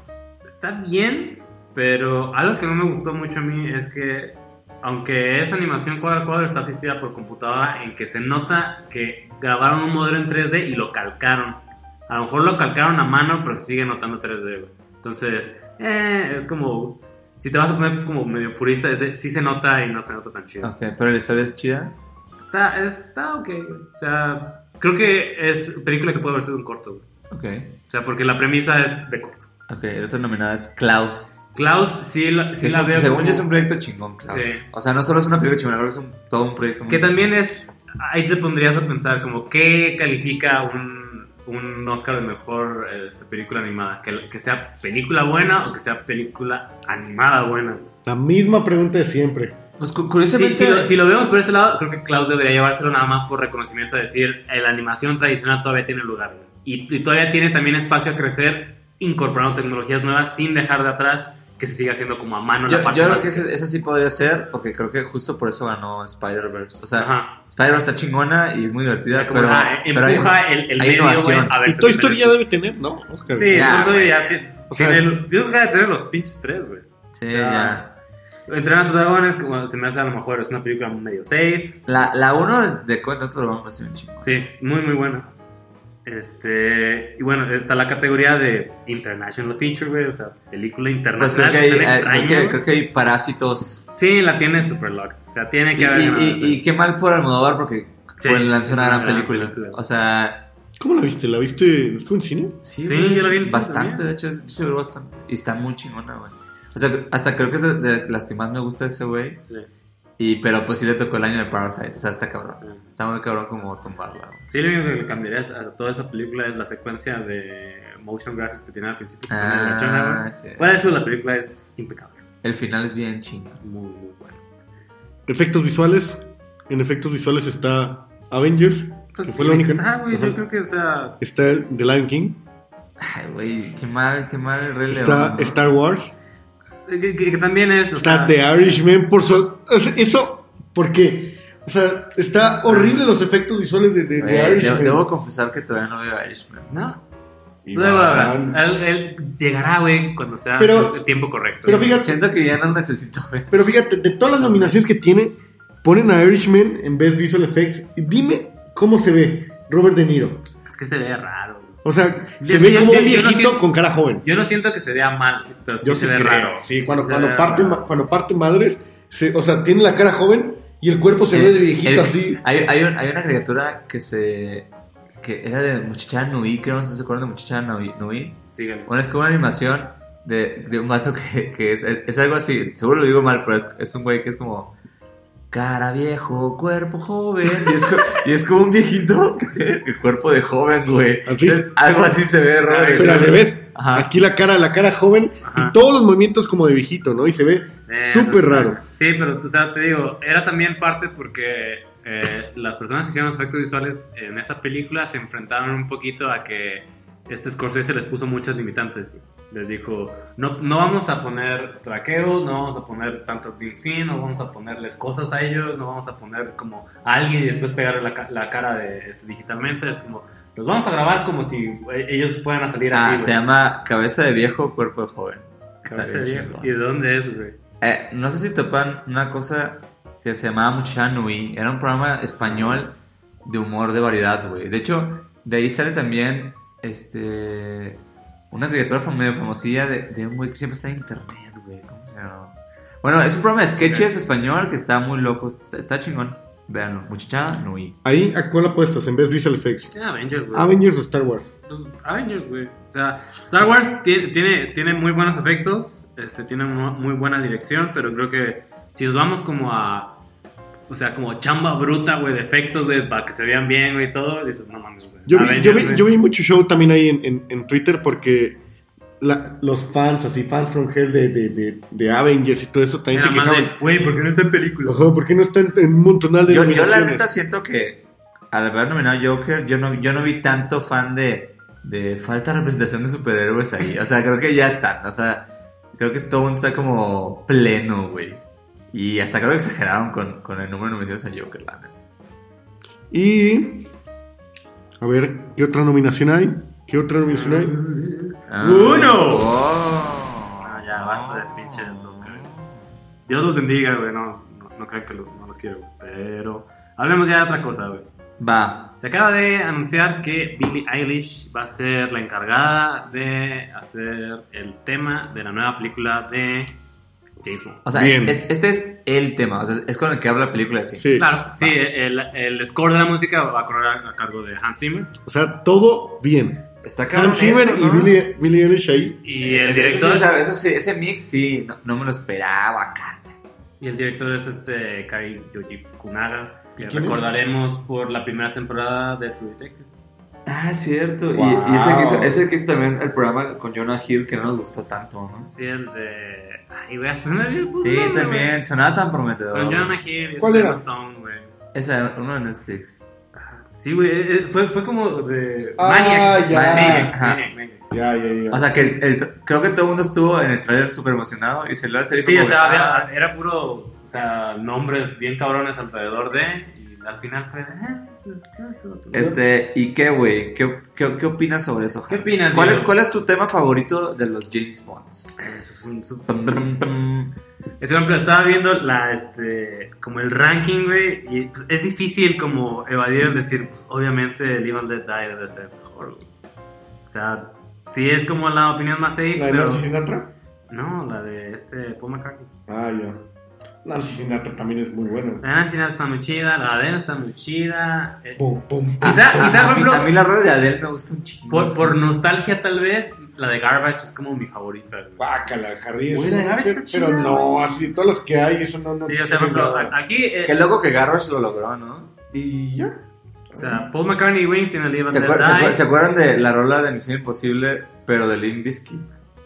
está bien, pero algo que no me gustó mucho a mí es que, aunque es animación cuadro a cuadro, está asistida por computadora, en que se nota que grabaron un modelo en 3D y lo calcaron. A lo mejor lo calcaron a mano, pero se sigue notando 3D, güey. Entonces, eh, es como. Si te vas a poner como medio purista, es de- sí se nota y no se nota tan chido. Ok, pero la historia es chida. Está, está ok, güey. O sea, creo que es película que puede haber sido un corto, güey. Ok. O sea, porque la premisa es de corto. Ok, el otro nominada es Klaus. Klaus, sí, la, sí es la un- veo. según como- yo es un proyecto chingón, Klaus. Sí. O sea, no solo es una película chingona, creo que es un, todo un proyecto muy Que también es. Ahí te pondrías a pensar, como, ¿qué califica un, un Oscar de mejor este, película animada? ¿Que, ¿Que sea película buena o que sea película animada buena? La misma pregunta de siempre. Pues cu- Sí, curiosamente. si, lo, si lo vemos por este lado, creo que Klaus debería llevárselo nada más por reconocimiento de decir, eh, la animación tradicional todavía tiene lugar. Y, y todavía tiene también espacio a crecer, incorporando tecnologías nuevas sin dejar de atrás que se siga haciendo como a mano yo, la parte yo creo que ese, ese sí podría ser, porque creo que justo por eso ganó Spider-Verse. O sea, Ajá. Spider-Verse está chingona y es muy divertida, Como, pero, pero hay- empuja el, el hay medio, a ver Y Toy Story ya debe tener, ¿no? Oscar. Sí, Ya, Toy Story ya tiene. O sea- tiene- creo que tener los pinches tres, güey. Sí, o sea, ya. Entrenar a tus dragones, como se me hace a lo mejor, es una película medio safe. La, la uno de, Cuenta otro dragón me hace un chingo. Sí, muy, muy buena. Este, y bueno, está la categoría de International Feature, güey, o sea, película Pues internacional. creo que, hay, creo, que, creo que parásitos. Sí, la tiene super locked, o sea, tiene Y, que haber y- ganado, y- y qué mal por Almodóvar porque Sí, pues, lanzó una una gran gran película. película. O sea, ¿Cómo la viste? ¿La viste? ¿Estuvo en cine? sí, Sí, güey, yo la vi en cine bastante, también. de hecho, yo se ve bastante. Y está muy chingona, güey. O sea, hasta creo que es de, de las que más me gusta de ese güey. Sí. Y, pero pues sí le tocó el año de Parasite. O sea, está cabrón. Sí. Está muy cabrón como tumbarla. Sí, lo único que le cambiaría a toda esa película es la secuencia de motion graphics que tiene al principio. está Ah, sí. Fuera de eso, la película es pues, impecable. El final es bien chingón. Muy, muy bueno. Efectos visuales. En efectos visuales está Avengers. Pues, que fue la única. estar, güey. Yo creo que, o sea, Está The Lion King. Ay, güey, qué mal, qué mal Está. Star Wars. que, que- que también es, o Está sea, The Irishman. Por su... Eso, ¿por qué? O sea, está horrible los efectos visuales de, de, de Güey, debo, Irishman. debo confesar que todavía no veo Irishman. ¿no? Luego. Él, él llegará, güey, cuando sea Pero- el tiempo correcto. pero fíjate- Siento que ya no necesito ver. Pero fíjate, de todas las nominaciones que tiene, ponen a Irishman en Best Visual Effects. Y dime cómo se ve Robert De Niro. Es que se ve raro. O sea, se Es ve yo- como yo- un yo no viejito siento- con cara joven. Yo no siento que se vea mal, pero sí Yo se sí ve creo. raro. Sí, cuando, cuando, parte, cuando parte madres, se- o sea, tiene la cara joven y el cuerpo se ve de viejito El- así. Hay, hay, un- hay una caricatura que se. que era de Muchachada Nui, creo no sé si se acuerdan de Muchachada Nui. Bueno, es como una animación de, de un vato que, que es, es algo así, seguro lo digo mal, pero es, es un güey que es como cara viejo, cuerpo joven, y es, y es como un viejito que tiene el cuerpo de joven, güey. ¿Así? Entonces, algo así se ve, Robert. Pero al revés, Ajá. aquí la cara, la cara joven Ajá. y todos los movimientos como de viejito, ¿no? Y se ve Eh, súper raro. Sí, pero o sea, te digo, era también parte porque eh, las personas que hicieron los efectos visuales en esa película se enfrentaron un poquito a que este Scorsese les puso muchas limitantes. Les dijo, no, no vamos a poner traqueo, no vamos a poner tantas green screen, no vamos a ponerles cosas a ellos, no vamos a poner como a alguien y después pegarle la, la cara de, este, digitalmente. Es como, los vamos a grabar como si eh, ellos fueran a salir Ah, así. se güey. llama Cabeza de viejo, cuerpo de joven. Cabeza de viejo. ¿Y de dónde es, güey? Eh, no sé si topan una cosa que se llamaba Muchacha Nui. Era un programa español de humor de variedad, güey. De hecho, de ahí sale también este una fam- medio famosilla de, de un güey que siempre está en internet, güey. ¿Cómo se llama? Bueno, es un programa de sketches español que está muy loco. Está, está chingón. Veanlo. Muchacha Nui. Ahí, ¿a cuál apuestas en Best Visual Effects? Avengers, güey. Avengers o Star Wars. Pues, Avengers, güey. O sea, Star Wars tiene, tiene, tiene muy buenos efectos, este, tiene mu- muy buena dirección, pero creo que si nos vamos como a. O sea, como chamba bruta, güey, de efectos, güey, para que se vean bien, güey, y todo, dices, no mames. o sea, Yo vi, Avengers, yo vi, yo vi mucho show también ahí en, en- en Twitter porque la- los fans, así, fans from hell de, de, de, de Avengers y todo eso también Era se quejaban. güey, ¿por qué no está en película? Ojo, ¿Por qué no está en, en un montonal de Yo, yo la neta siento que al haber nominado a Joker, yo no, yo no vi tanto fan de, de falta de representación de superhéroes ahí. O sea, creo que ya están. O sea, creo que todo el mundo está como pleno, güey. Y hasta creo que exageraron con, con el número de nominaciones a Joker, la neta. Y. A ver, ¿qué otra nominación hay? ¿Qué otra nominación hay? Ah, ¡Uno! oh. Ah, ya, basta de pinches Oscar. Dios los bendiga, güey, no, no, no crean que lo- no los quiero, güey, pero hablemos ya de otra cosa, güey. Va. Se acaba de anunciar que Billie Eilish va a ser la encargada de hacer el tema de la nueva película de James Bond. O sea, Bien. es- este es el tema. O sea, es con el que habla la película, sí. Sí. Claro, sí, el, el score de la música va a correr a cargo de Hans Zimmer O sea, todo bien. Está cabrón Hans Zimmer eso, y ¿no? Billie, Billie Eilish ahí. y el Eso- director Eso, sí, eso sí, ese mix sí, no, no me lo esperaba, cara. y el director es este Kai Yoji Fukunaga, que ¿Y quién es? recordaremos por la primera temporada de True Detective. Ah, es cierto. Y- Wow. Y, ese, que hizo, ese que hizo también el programa con Jonah Hill, que no nos gustó tanto, ¿no? Sí, el de ay, güey, hasta se me el Sí, también, sonaba tan prometedor. Con Jonah Hill y ¿Cuál Stone, güey. Esa, uno de Netflix. Sí, güey, eh, eh, fue, fue como de Ah, Maniac. ya. Maniac. Maniac, Maniac. Ya, ya, ya. O sea, que el, el- creo que todo el mundo estuvo en el trailer súper emocionado y se lo hace Sí, o sea, había- era puro, o sea, nombres bien cabrones alrededor de, al final fue. eh, pues, Este, ¿y qué, güey? ¿Qué, qué, qué opinas sobre eso? ¿Qué opinas, ¿Cuál es? ¿Cuál es tu tema favorito de los James Bond? Eso es un. Es, por ejemplo, estaba viendo la, este, como el ranking, güey, y pues, es difícil como evadir el decir, pues obviamente el Evil Dead Die debe ser mejor, güey. O sea, sí es como la opinión más safe, ¿La de pero... No, la de este Paul McCartney. Ah, ya. Nancy Sinatra también es muy bueno. La de Nancy Sinatra está muy chida, la de Adele está muy chida. eh, Pum, pum, Quizá, pum, quizá, a, por mí, a mí ejemplo, la rola de Adele me gusta un chingo. por, nostalgia tal vez, la de Garbage es como mi favorita, güey. Guácala, Harry. Eso la no- Garbage está pero chida, no, güey. así, todas las que hay, eso no. no Sí, o sea, por ejemplo, aquí... eh, Qué loco que Garrosh lo logró, ¿no? Y ya. o sea, Paul McCartney y Wings tienen el ¿Se, acuer- se acuerdan de la rola de Misión Imposible, pero de Limp Bizkit?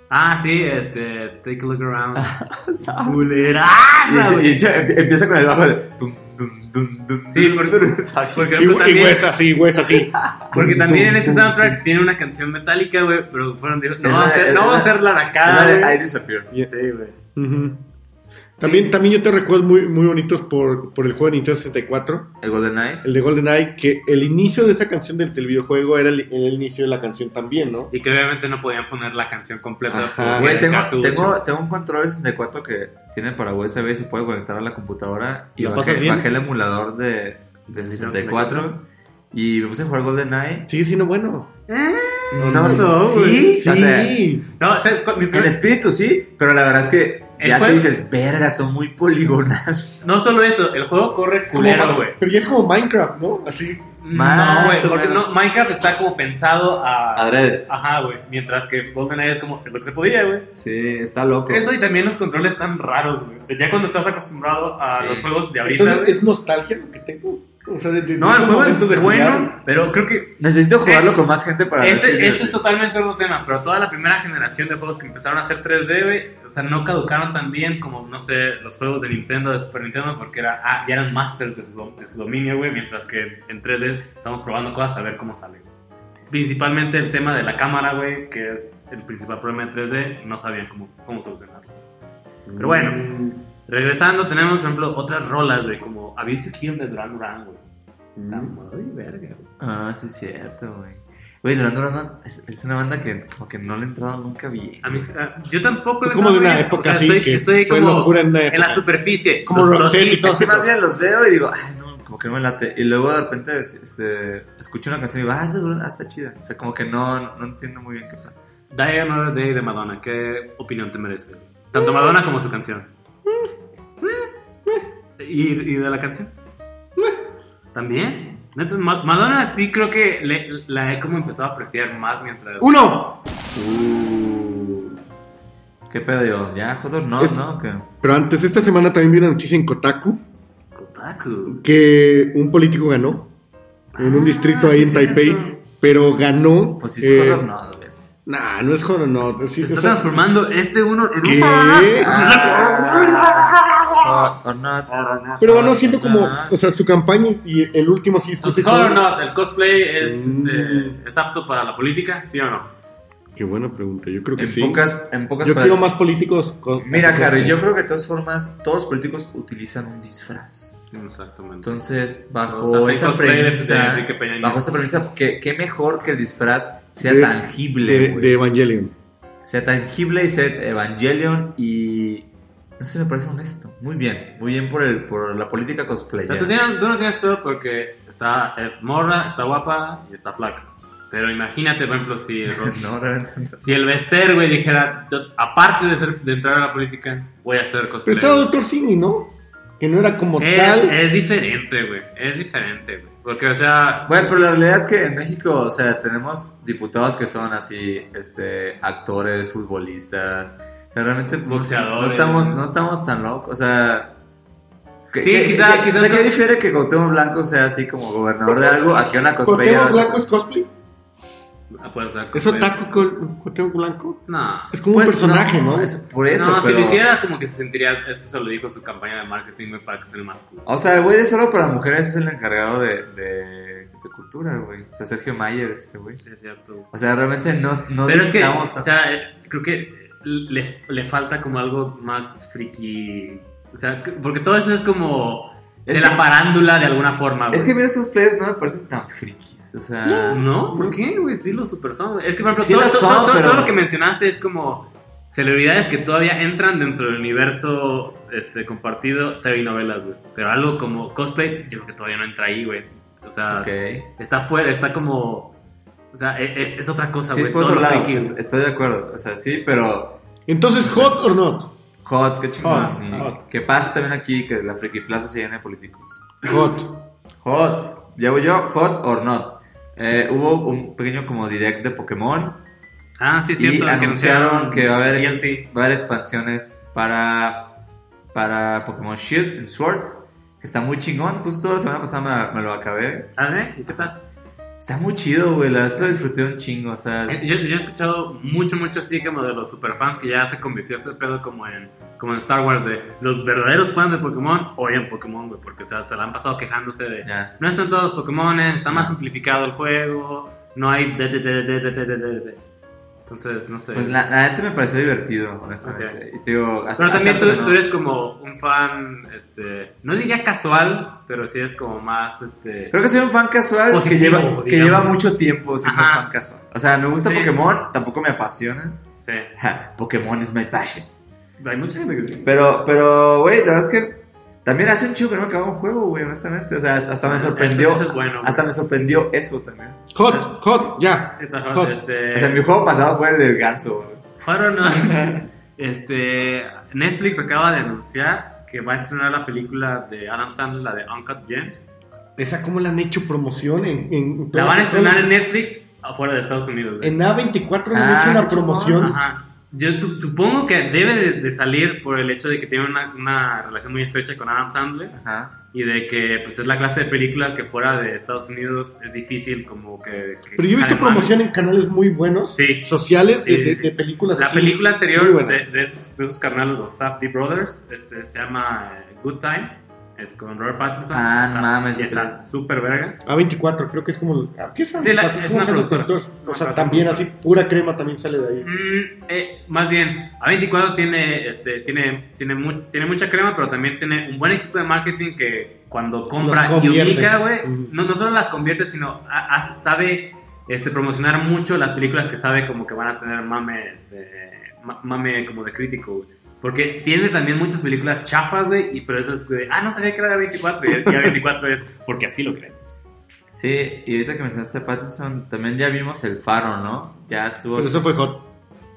Ah, sí, este, Take a Look Around. ¡Culeraza, y em- empieza con el bajo de... tum, tum, tum, tum, Sí, porque- porque- también- así. Porque también en este soundtrack tiene una canción metálica, güey, pero fueron dijo, no vamos a es no vamos a la- hacer la Es nacada, la de I güey. Disappear. Sí, güey. Ujú. También, también yo te recuerdo muy, muy bonitos por, por el juego de Nintendo 64, El GoldenEye. el de GoldenEye, que el inicio de esa canción del, del videojuego era el, el inicio de la canción también, ¿no? Y que obviamente no podían poner la canción completa. Güey, el tengo, tengo, tengo un control de 64 que tiene para USB y se puede conectar a la computadora. Y ¿La bajé, bajé el emulador de, de 64 y me puse a jugar GoldenEye. Sigue siendo bueno. No, no, sí, Sí. o sea, No, primer- espíritu sí, pero la verdad es que El ya juego- dices, verga, son muy poligonales. No solo eso, el juego corre culero, güey. Pero ya es como Minecraft, ¿no? Así. Más No, güey, porque no, Minecraft está como pensado a... Adrede. Ajá, güey. Mientras que GoldenEye es como, es lo que se podía, güey. Sí, está loco. Eso y también los controles están raros, güey. O sea, ya cuando estás acostumbrado a Sí. los juegos de ahorita... Entonces, ¿es nostalgia lo que tengo? O sea, de, de- no, el juego es de bueno, jugar. pero creo que Necesito jugarlo Eh, con más gente para ver si- Este, este es totalmente otro tema, pero toda la primera generación de juegos que empezaron a hacer 3D, güey, o sea, no caducaron tan bien como, no sé, los juegos de Nintendo, de Super Nintendo, porque era, ah, ya eran masters de su, de su dominio, güey, mientras que en 3D estamos probando cosas a ver cómo salen. Principalmente el tema de la cámara, güey, que es el principal problema de 3D, no sabían cómo, cómo solucionarlo. Pero bueno, regresando, tenemos, por ejemplo, otras rolas, güey, como A Beat to Kill de Duran Duran, güey. Está muy verga, güey. Ah, sí, es cierto, güey. Güey, Duran Duran es, es una banda que como que no le he entrado nunca bien. A mí, ah, yo tampoco le como de una bien, época o sea, así Estoy, que estoy como locura en una en la superficie. Como Los- los y todo más bien los veo y digo, ay, no, como que no me late. Y luego de repente este, escucho una canción y digo, ah, Duran- ah, está chida. O sea, como que no, no entiendo muy bien qué pasa. Die Another Day de Madonna. ¿Qué opinión te merece? Tanto Madonna como su canción. ¿Y, y de la canción? ¿También? Madonna sí creo que le- la he como empezado a apreciar más mientras... ¡Uno! Uh, ¿Qué pedo yo? ¿Ya, joder? No, Es- ¿no? ¿Qué? Pero antes, esta semana también vi una noticia en Kotaku Kotaku. que un político ganó en un distrito Ah, ahí sí, en cierto. Taipei, pero ganó. Pues sí, eh, es joder, no, güey. Nah, no es joder, no. sí, Se o está sea, transformando este uno en ¿Qué? un... Ah, or not. Pero ganó siendo como, Ah. o sea, su campaña y el último sí No, Whether or not, ¿el cosplay es, Mm. este, es apto para la política? ¿Sí o no? Qué buena pregunta, yo creo que En sí. pocas, en pocas Yo quiero palabras. más políticos. Mira, Harry, yo creo que de todas formas todos los políticos utilizan un disfraz. Exactamente. Entonces, O bajo sea, esa premisa, bajo esa premisa, que qué mejor que el disfraz sea de- tangible, de, de Evangelion. sea tangible y sea Evangelion y no sé, me parece honesto. Muy bien, muy bien por el por la política cosplay. O sea, tú, tienes- tú no tienes pedo porque está, es morra, está guapa y está flaca. Pero imagínate, por ejemplo, si el, no, si el Bester, güey, dijera, yo, aparte de, ser, de entrar a la política, voy a hacer Pero cosplay. estaba Doctor Simi, ¿no? Que no era como es, tal. es diferente, güey. Es diferente, güey. Porque, o sea, Bueno, pero la realidad es que en México, o sea, tenemos diputados que son así, este, actores, futbolistas. Sea, realmente pues, Boxeadores. no estamos, no estamos tan locos, o sea. ¿qué- Sí, quizá- qué- quizá o sea, ¿qué no- difiere que Cuauhtémoc Blanco sea así como gobernador de algo a que una cosplayer? ¿Cuauhtémoc Blanco es cosplay? ah, puede ser ¿Es cosplay. otaku con Cuauhtémoc Blanco? No. Es como Pues, un personaje, ¿no? es- por eso, no, si pero- lo hiciera, como que se sentiría. Esto se lo dijo su campaña de marketing, güey, para que suene más cool. O sea, el güey de solo para mujeres es el encargado de, de, de cultura, güey. O sea, Sergio Mayer, ese güey. Sí, es cierto. O sea, realmente no, no Pero es que, necesitamos o tan- sea, creo que le, le falta como algo más friki. O sea, que- porque todo eso es como. Es de que- la farándula de alguna forma, güey. Es que a mí los cosplayers no me parecen tan frikis. O sea. No, ¿por qué, güey? Sí, los super son. Es que, por ejemplo, Sí todo, lo todo- son, todo- pero- todo lo que mencionaste es como celebridades que todavía entran dentro del universo este, compartido TV y novelas, güey. Pero algo como cosplay, yo creo que todavía no entra ahí, güey. O sea, está fuera, está como. O sea, e, es, es otra cosa, Sí, güey. es por otro lado. friki, es- güey. Estoy de acuerdo. O sea, sí, pero. Entonces, hot or not? Hot, qué chingón. Hot, hot. Que pasa también aquí que la friki plaza se llena de políticos. Hot. Hot. Llevo yo, hot or not. Eh, hubo un pequeño como direct de Pokémon. Ah, sí, es y cierto. anunciaron que va a haber, DLC. va a haber expansiones para, para Pokémon Shield y Sword. Que está muy chingón. Justo la semana pasada me, me lo acabé. ¿Ah, sí? ¿Y qué tal? Está muy chido, güey. La verdad lo disfruté un chingo. O sea, Es- Yo, yo he escuchado mucho, mucho así como de los superfans que ya se convirtió este pedo como en, como en Star Wars de los verdaderos fans de Pokémon odian Pokémon, güey, porque o sea, se la han pasado quejándose de ya. no están todos los Pokémon, está más simplificado el juego, no hay de, de, de, Entonces, no sé. Pues la, la neta me pareció divertido, honestamente. Y te digo, hace- pero también tú, no- tú eres como un fan, este, no diría casual, pero sí es como más, este... Creo que soy un fan casual que lleva, que lleva mucho tiempo siendo un Ajá. fan casual. O sea, me gusta Sí. Pokémon, tampoco me apasiona. Sí, Pokémon is my passion. hay mucha gente que. Pero, pero, güey, la verdad es que también hace un chico que no acababa un juego, güey, honestamente. O sea, hasta me sorprendió. Ah, Eso- eso es bueno, hasta me sorprendió eso también. Hot, hot, ya. Sí, está hot, Hot. este... O sea, mi juego pasado fue el del ganso, güey. Hot or not, este, Netflix acaba de anunciar que va a estrenar la película de Adam Sandler, la de Uncut Gems. Esa, ¿cómo le han hecho promoción? En, en, La van a estrenar en Netflix afuera de Estados Unidos. güey. en A24 le han Ah, hecho una promoción. Ajá. Yo su- supongo que debe de, de salir por el hecho de que tiene una, una relación muy estrecha con Adam Sandler Ajá. y de que pues es la clase de películas que fuera de Estados Unidos es difícil como que... que Pero yo he visto promoción en canales muy buenos, Sí. sociales, Sí, de, sí. de películas La así, película anterior de, de esos, de esos carnales, los Safdie Brothers, este, se llama Good Time. Es con Robert Pattinson. Ah, Está- no mames, Y está súper verga. A24, creo que es como. ¿Qué es Sí, la- A24? es como una productora. O sea, también así, pura crema también sale de ahí. Mm, eh, más bien, A24 tiene, este, tiene, tiene, mu- tiene mucha crema, pero también tiene un buen equipo de marketing que cuando compra y ubica, güey, no, no solo las convierte, sino a- a- sabe este, promocionar mucho las películas que sabe como que van a tener mame, este, ma- mame como de crítico, güey. Porque tiene también muchas películas chafas, güey, y pero eso es de, ah, no sabía que era de A24, y y A24 es porque así lo creemos. Sí, y ahorita que mencionaste a Pattinson, también ya vimos el faro, ¿no? Ya estuvo. Pero eso fue hot.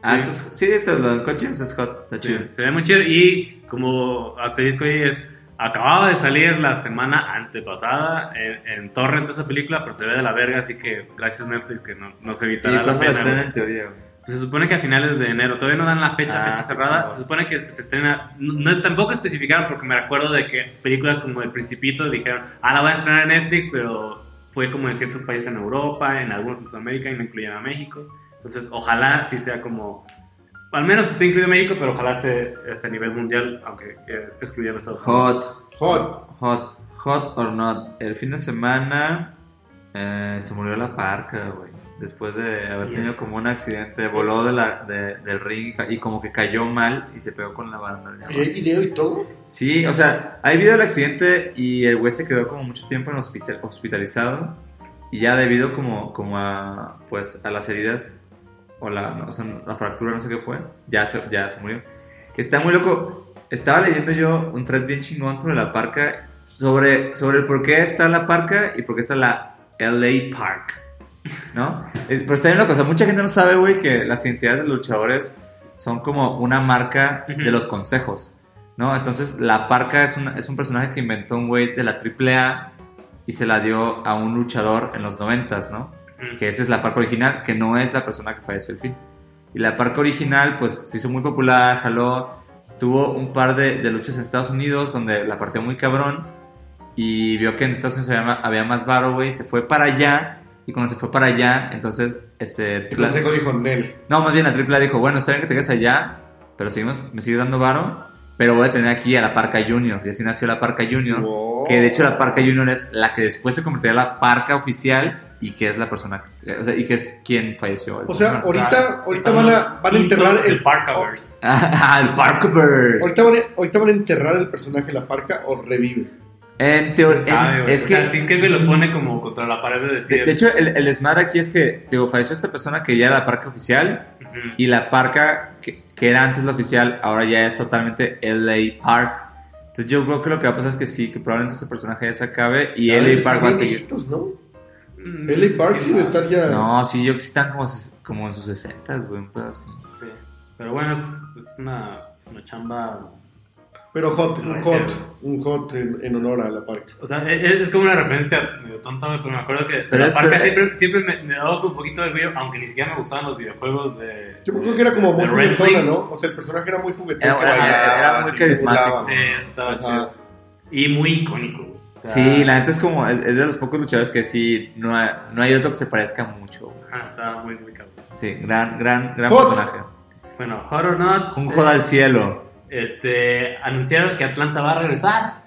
Ah, Sí. eso es- sí, eso, lo de Coach James es hot, está Sí, chido. se ve muy chido y como asterisco ahí es acababa de salir la semana antepasada en, en torrent esa película pero se ve de la verga así que gracias Netflix que no, no se ¿Y evitará la la pena güey. en teoría, güey? Se supone que a finales de enero todavía no dan la fecha Ah, fecha cerrada chingón. se supone que se estrena no, no- tampoco especificaron porque me acuerdo de que películas como El Principito dijeron ah la van a estrenar en Netflix pero fue como en ciertos países en Europa en algunos en Sudamérica y no incluyen a México entonces ojalá sí sea como al menos que esté incluido México, pero ojalá esté, esté a nivel mundial, aunque eh, excluyendo Estados Unidos. Hot, Hot. hot, hot or not. El fin de semana eh, se murió la parca, güey. Después de haber tenido como un accidente, voló de la, de- del ring y como que cayó mal y se pegó con la banda. ¿Y hay video y todo? Sí, o sea, hay video del accidente y el güey se quedó como mucho tiempo en hospital, hospitalizado y ya debido como, como a, pues, a las heridas o la, no, o sea, la fractura, no sé qué fue, ya se, ya se murió. Está muy loco. Estaba leyendo yo un thread bien chingón sobre la parca, sobre, sobre el por qué está la parca y por qué está la LA Park, ¿no? Eh, Pero está bien o sea, mucha gente no sabe, güey, que las identidades de luchadores son como una marca de los consejos. ¿no? Entonces, la parca es un, es un personaje que inventó un güey de la AAA y se la dio a un luchador en los noventas, ¿no? Que esa es la parca original, que no es la persona que falleció al fin. Y la parca original, pues, se hizo muy popular, jaló, tuvo un par de, de luchas en Estados Unidos donde la partió muy cabrón y vio que en Estados Unidos había, había más varo, güey, se fue para allá y cuando se fue para allá, entonces, este... El consejo dijo Nel. No, más bien la AAA dijo, bueno, está bien que te quedes allá, pero seguimos, me sigue dando varo, pero voy a tener aquí a la Parca Junior. Y así nació la Parca Junior, Wow. que de hecho la Parca Junior es la que después se convertirá en la Parca oficial y que es la persona, o sea, y que es quien falleció. O sea, ahorita, ahorita van a, van a enterrar el el Parkaverse. Ah, el Parkaverse. Ahorita van, a, ahorita van a enterrar el personaje de la parca o revive. En teoría, es o que... sea, sí que me los pone como contra la pared de decir. De, de hecho, el, el desmadre aquí es que, digo, falleció esta persona que ya era la parca oficial Ujú. y la parca que, que era antes la oficial, ahora ya es totalmente LA Park. Entonces yo creo que lo que va a pasar es que sí, que probablemente este personaje ya se acabe y Ah, LA Park va a seguir. viejitos, ¿no? Mm, LA Park sí debe estar ya. No, sí, yo que sí están como, como en sus 60, güey, un pedo así. Sí. Pero bueno, es, es una, es una chamba. Pero hot, un hot, un hot en, en honor a la parca. O sea, es, es como una referencia medio tonta, pero me acuerdo que Pero la parca siempre, siempre me, me daba un poquito de orgullo, aunque ni siquiera me gustaban los videojuegos de. Yo me acuerdo que era como muy juguetona. ¿no? O sea, el personaje era muy juguetón. Era- era- era muy carismático. Sí, estaba Ajá. chido. Y muy icónico. O sea, Sí, la neta es como, es, es de los pocos luchadores que sí, no hay, no hay otro que se parezca mucho. Ajá, estaba muy, muy cabrón. Sí, gran, gran, gran Hot. personaje. Bueno, Hot or Not. Un eh, joda al cielo. Este, anunciaron que Atlanta va a regresar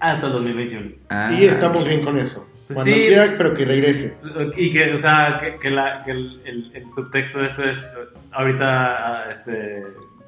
hasta el 2021. Ah. Y estamos bien con eso. Pues Cuando sí. quiera, pero que regrese. Y que, o sea, que, que la, que el, el, el subtexto de esto es, ahorita, ah, este,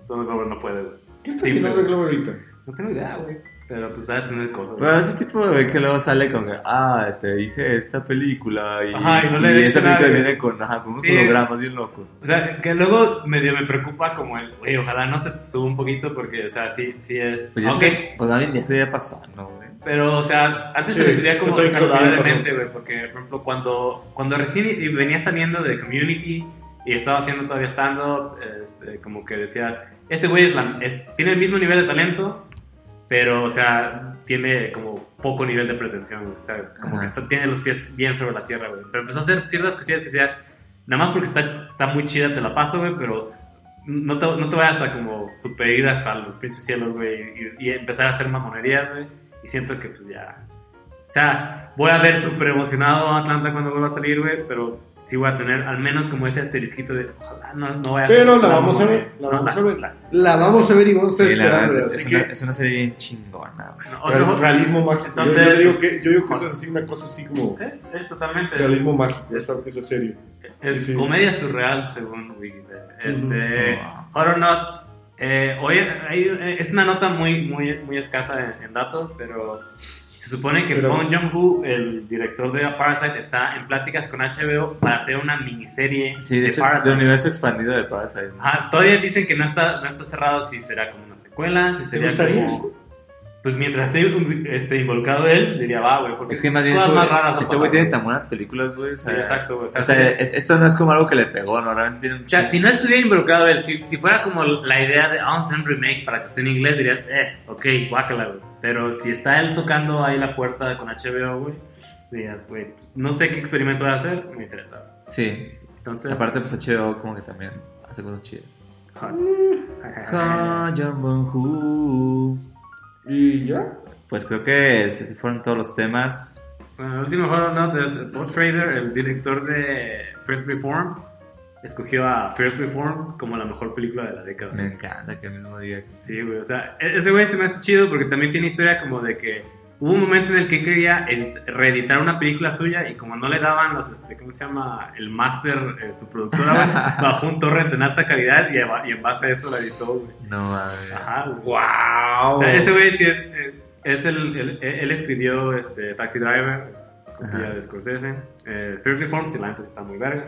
Donald Glover no puede, güey. ¿Qué está Globo ahorita? No tengo idea, güey. Pero pues debe tener cosas. Pero ese tipo de que luego sale con que, ah, este, hice esta película y, Ajá, y no le y esa película viene con, ajá, con unos Sí. hologramas bien locos. O sea, que luego medio me preocupa como el, güey, ojalá no se te suba un poquito porque, o sea, sí, sí es... Pues ya aunque- se- pues también ya se ya pasó, ¿no, güey? Pero, o sea, antes Sí, se como creo que ya saludablemente, güey, porque, por ejemplo, cuando, cuando recién venía saliendo de Community y estaba haciendo todavía stand-up, este, como que decías, este güey es la- es- tiene el mismo nivel de talento, pero, o sea, tiene como poco nivel de pretensión, güey, o sea, como Ajá. que está- tiene los pies bien sobre la tierra, güey. Pero empezó a hacer ciertas cosillas que decía, nada más porque está, está muy chida te la paso, güey, pero no te, no te vayas a como super ir hasta los pinches cielos, güey, y, y empezar a hacer mamonerías, güey. Y siento que pues ya... O sea, voy a ver súper emocionado a Atlanta cuando vuelva a salir, güey, pero sí voy a tener al menos como ese asterisquito de ojalá no, no vaya a Pero la la vamos a ver, la no, vamos a ver. La vamos a ver y vamos a estar esperando. verdad, es, es que- una, es una serie bien chingona, güey. otro- realismo mágico. Yo- Entonces- yo, digo que, yo digo que eso es así una cosa así como es, es totalmente... realismo mágico, esa, esa serie. Es Sí, sí. comedia surreal, según Wikipedia. Este, Ujú. Hot or Not, eh, hoy hay- eh, es una nota muy, muy, muy escasa en, en datos, pero se supone que Pero- Bong Joon-ho, el director de Parasite, está en pláticas con HBO para hacer una miniserie Sí, de de hecho, es del Parasite. universo expandido de Parasite. ¿no? Ajá, todavía dicen que no está, no está cerrado si será como una secuela, si ¿Te sería como... eso? Pues mientras esté, esté involucrado él, diría, va, güey, porque Es que más bien cosas ese más raras este güey tiene tan buenas películas, güey. o Sí, exacto, güey. O sea, O sea, es- esto no es como algo que le pegó, ¿no? Realmente tiene un O sea, si no estuviera involucrado él, si, si fuera como la idea de un remake para que esté en inglés, diría, eh, ok, guácala, güey. Pero si está él tocando ahí la puerta con HBO, güey, dirías, güey, pues, no sé qué experimento va a hacer, me interesa. Sí. Entonces, Aparte, pues HBO como que también hace cosas chidas. Ha, Jung Bong-ho. ¿Y ya? Pues creo que esos fueron todos los temas. Bueno, el último juego no es Paul Schrader, el director de First Reform, escogió a First Reform como la mejor película de la década. Me encanta que el mismo diga que Sí, güey, o sea, e- ese güey se me hace chido porque también tiene historia como de que hubo un momento en el que él quería edit- reeditar una película suya y como no le daban los, este, ¿cómo se llama? El máster, eh, su productora, bajó un torrent en alta calidad y, en base a eso la editó, güey. No mames. Ajá, güey. ¡Wow! O sea, ese güey sí es, eh, es el, el- él escribió este, Taxi Driver, es copia de Scorsese. Eh, First Reform, si la neta sí está muy verga.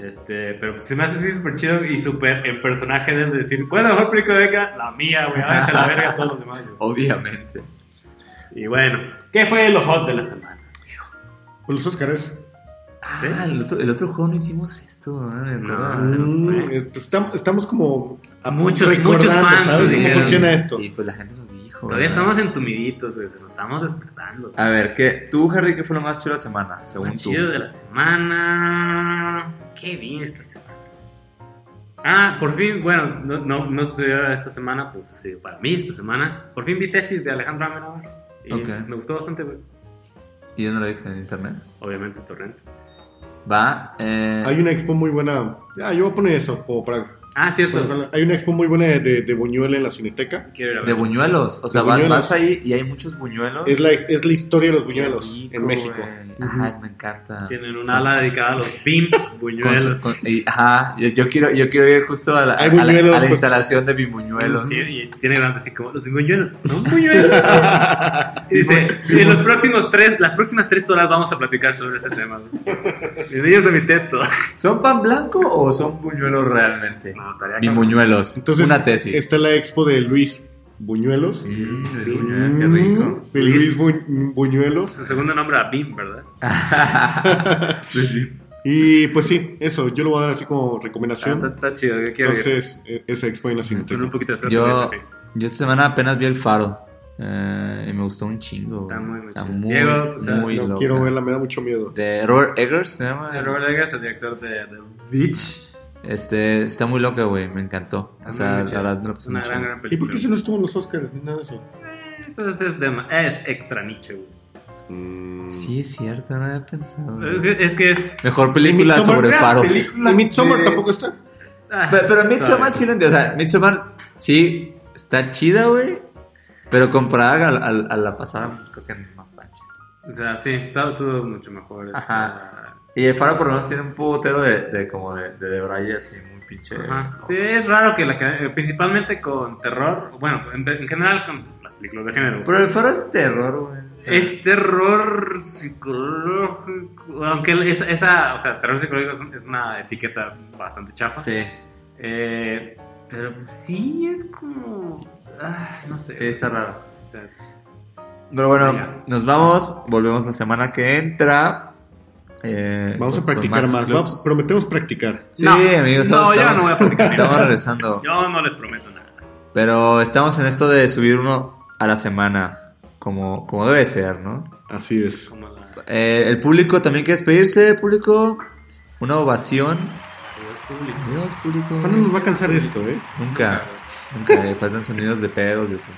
Este, pero pues, se me hace así súper chido y súper en personaje de decir, ¿cuál es la mejor película de década? La mía, güey, a la verga todos los demás. güey. Obviamente. Y bueno, ¿qué fue lo hot de la semana? Pues los Oscars. Ah, el otro, el otro juego no hicimos esto, ¿no? No, nos Mm, eh, pues, estamos, estamos como a- Muchos- muchos fans ¿Sabes nos cómo dijeron. funciona esto? Y pues la gente nos dijo. Todavía ¿verdad? estamos entumiditos, güey, se nos estamos despertando. A ver, ¿qué? ¿Tú, Harry, qué fue lo más chido de la semana? Según Más tú. chido de la semana. Qué bien esta semana. Ah, por fin, bueno, no, no, no sucedió esta semana, pues sucedió para mí esta semana. Por fin vi tesis de Alejandro Amenábar. Y Ok. me gustó bastante, güey. ¿Y dónde lo viste en internet? Obviamente, Torrent. Va. Eh, Hay una expo muy buena. Ya, yo voy a poner eso como para Ah, cierto. Hay una expo muy buena de, de, de Buñuel en la Cineteca. De buñuelos. O sea, De vas- buñuelos. vas ahí y hay muchos buñuelos. Es la, es la historia de los buñuelos rico, en México. güey. Ajá, me encanta. Tienen un ala dedicada a los BIM Con buñuelos. su- con- y- ajá, yo, yo quiero, yo quiero ir justo a la, Hay a la- buñuelos, a la pues. instalación de bimuñuelos. Sí, y tiene grandes así como los buñuelos son buñuelos. Y dice, y en los próximos tres, las próximas tres horas vamos a platicar sobre ese tema. güey. Bienvenidos a mi teto. ¿Son pan blanco o son buñuelos realmente? No, estaría Bimuñuelos. Entonces, Una tesis. está la expo de Luis Buñuelos. Mm, el buñuelo, qué rico. De Luis Bu- Buñuelos. Su segundo nombre era BIM, ¿verdad? Pues sí. Y pues sí, eso, yo lo voy a dar así como Ah, recomendación. Está, está chido, yo quiero ir. Entonces, eh, esa expo en la un poquito de. Yo, yo esta semana apenas vi el faro. eh, y me gustó un chingo. Está muy, muy Está muy, Diego, o sea, muy No loca. quiero verla, me da mucho miedo. De Robert Eggers se llama. Eh, Robert Eggers, el director de, de Ditch. Este, está muy loca, güey. Me encantó. Está O sea, la verdad me lo Es pasé una gran, gran ¿Y película. por qué se no estuvo en los Oscars ni nada de eso? Eh, Pues es, de- es extra nicho, güey. Mm. Sí, es cierto, no había pensado. Es que es. Que es Mejor película sobre faros. película. ¿Y Midsommar tampoco está? ah, Pero, pero Midsommar sí lo entiendo. O sea, Midsommar sí está chida, güey. Pero comparada a, a- a la pasada, creo que no está chida. O sea, sí, todo, todo mucho mejor. Ajá. Y el faro por lo menos tiene un putero de, de como de, de, de braille así muy pinche. Ajá. Sí, es raro que la que- principalmente con terror, bueno, en, en general con las películas de género. Pero el faro es terror, güey. O sea, Es terror psicológico, aunque es- esa, o sea, terror psicológico es, es una etiqueta bastante chafa. Sí, Eh, pero pues sí es como, ah, no sé. sí, está raro. O sea, Pero bueno, nos vamos. Volvemos la semana que entra. Eh, Vamos con- a practicar más. Va- prometemos practicar. Sí, No, amigos. no, estamos, yo no voy a practicar. Estamos regresando. yo no les prometo nada. Pero estamos en esto de subir uno a la semana. Como, como debe ser, ¿no? Así es. La, Eh, el público también quiere despedirse, público. Una ovación. es público. Adiós, público. ¿Cuándo nos va a cansar esto, eh? Nunca, nunca. eh, faltan sonidos de pedos y así.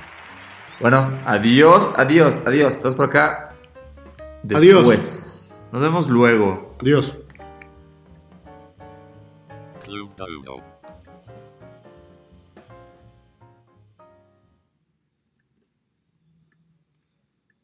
Bueno, adiós, adiós, adiós. Estás por acá. Adiós. Nos vemos luego. Adiós. Club.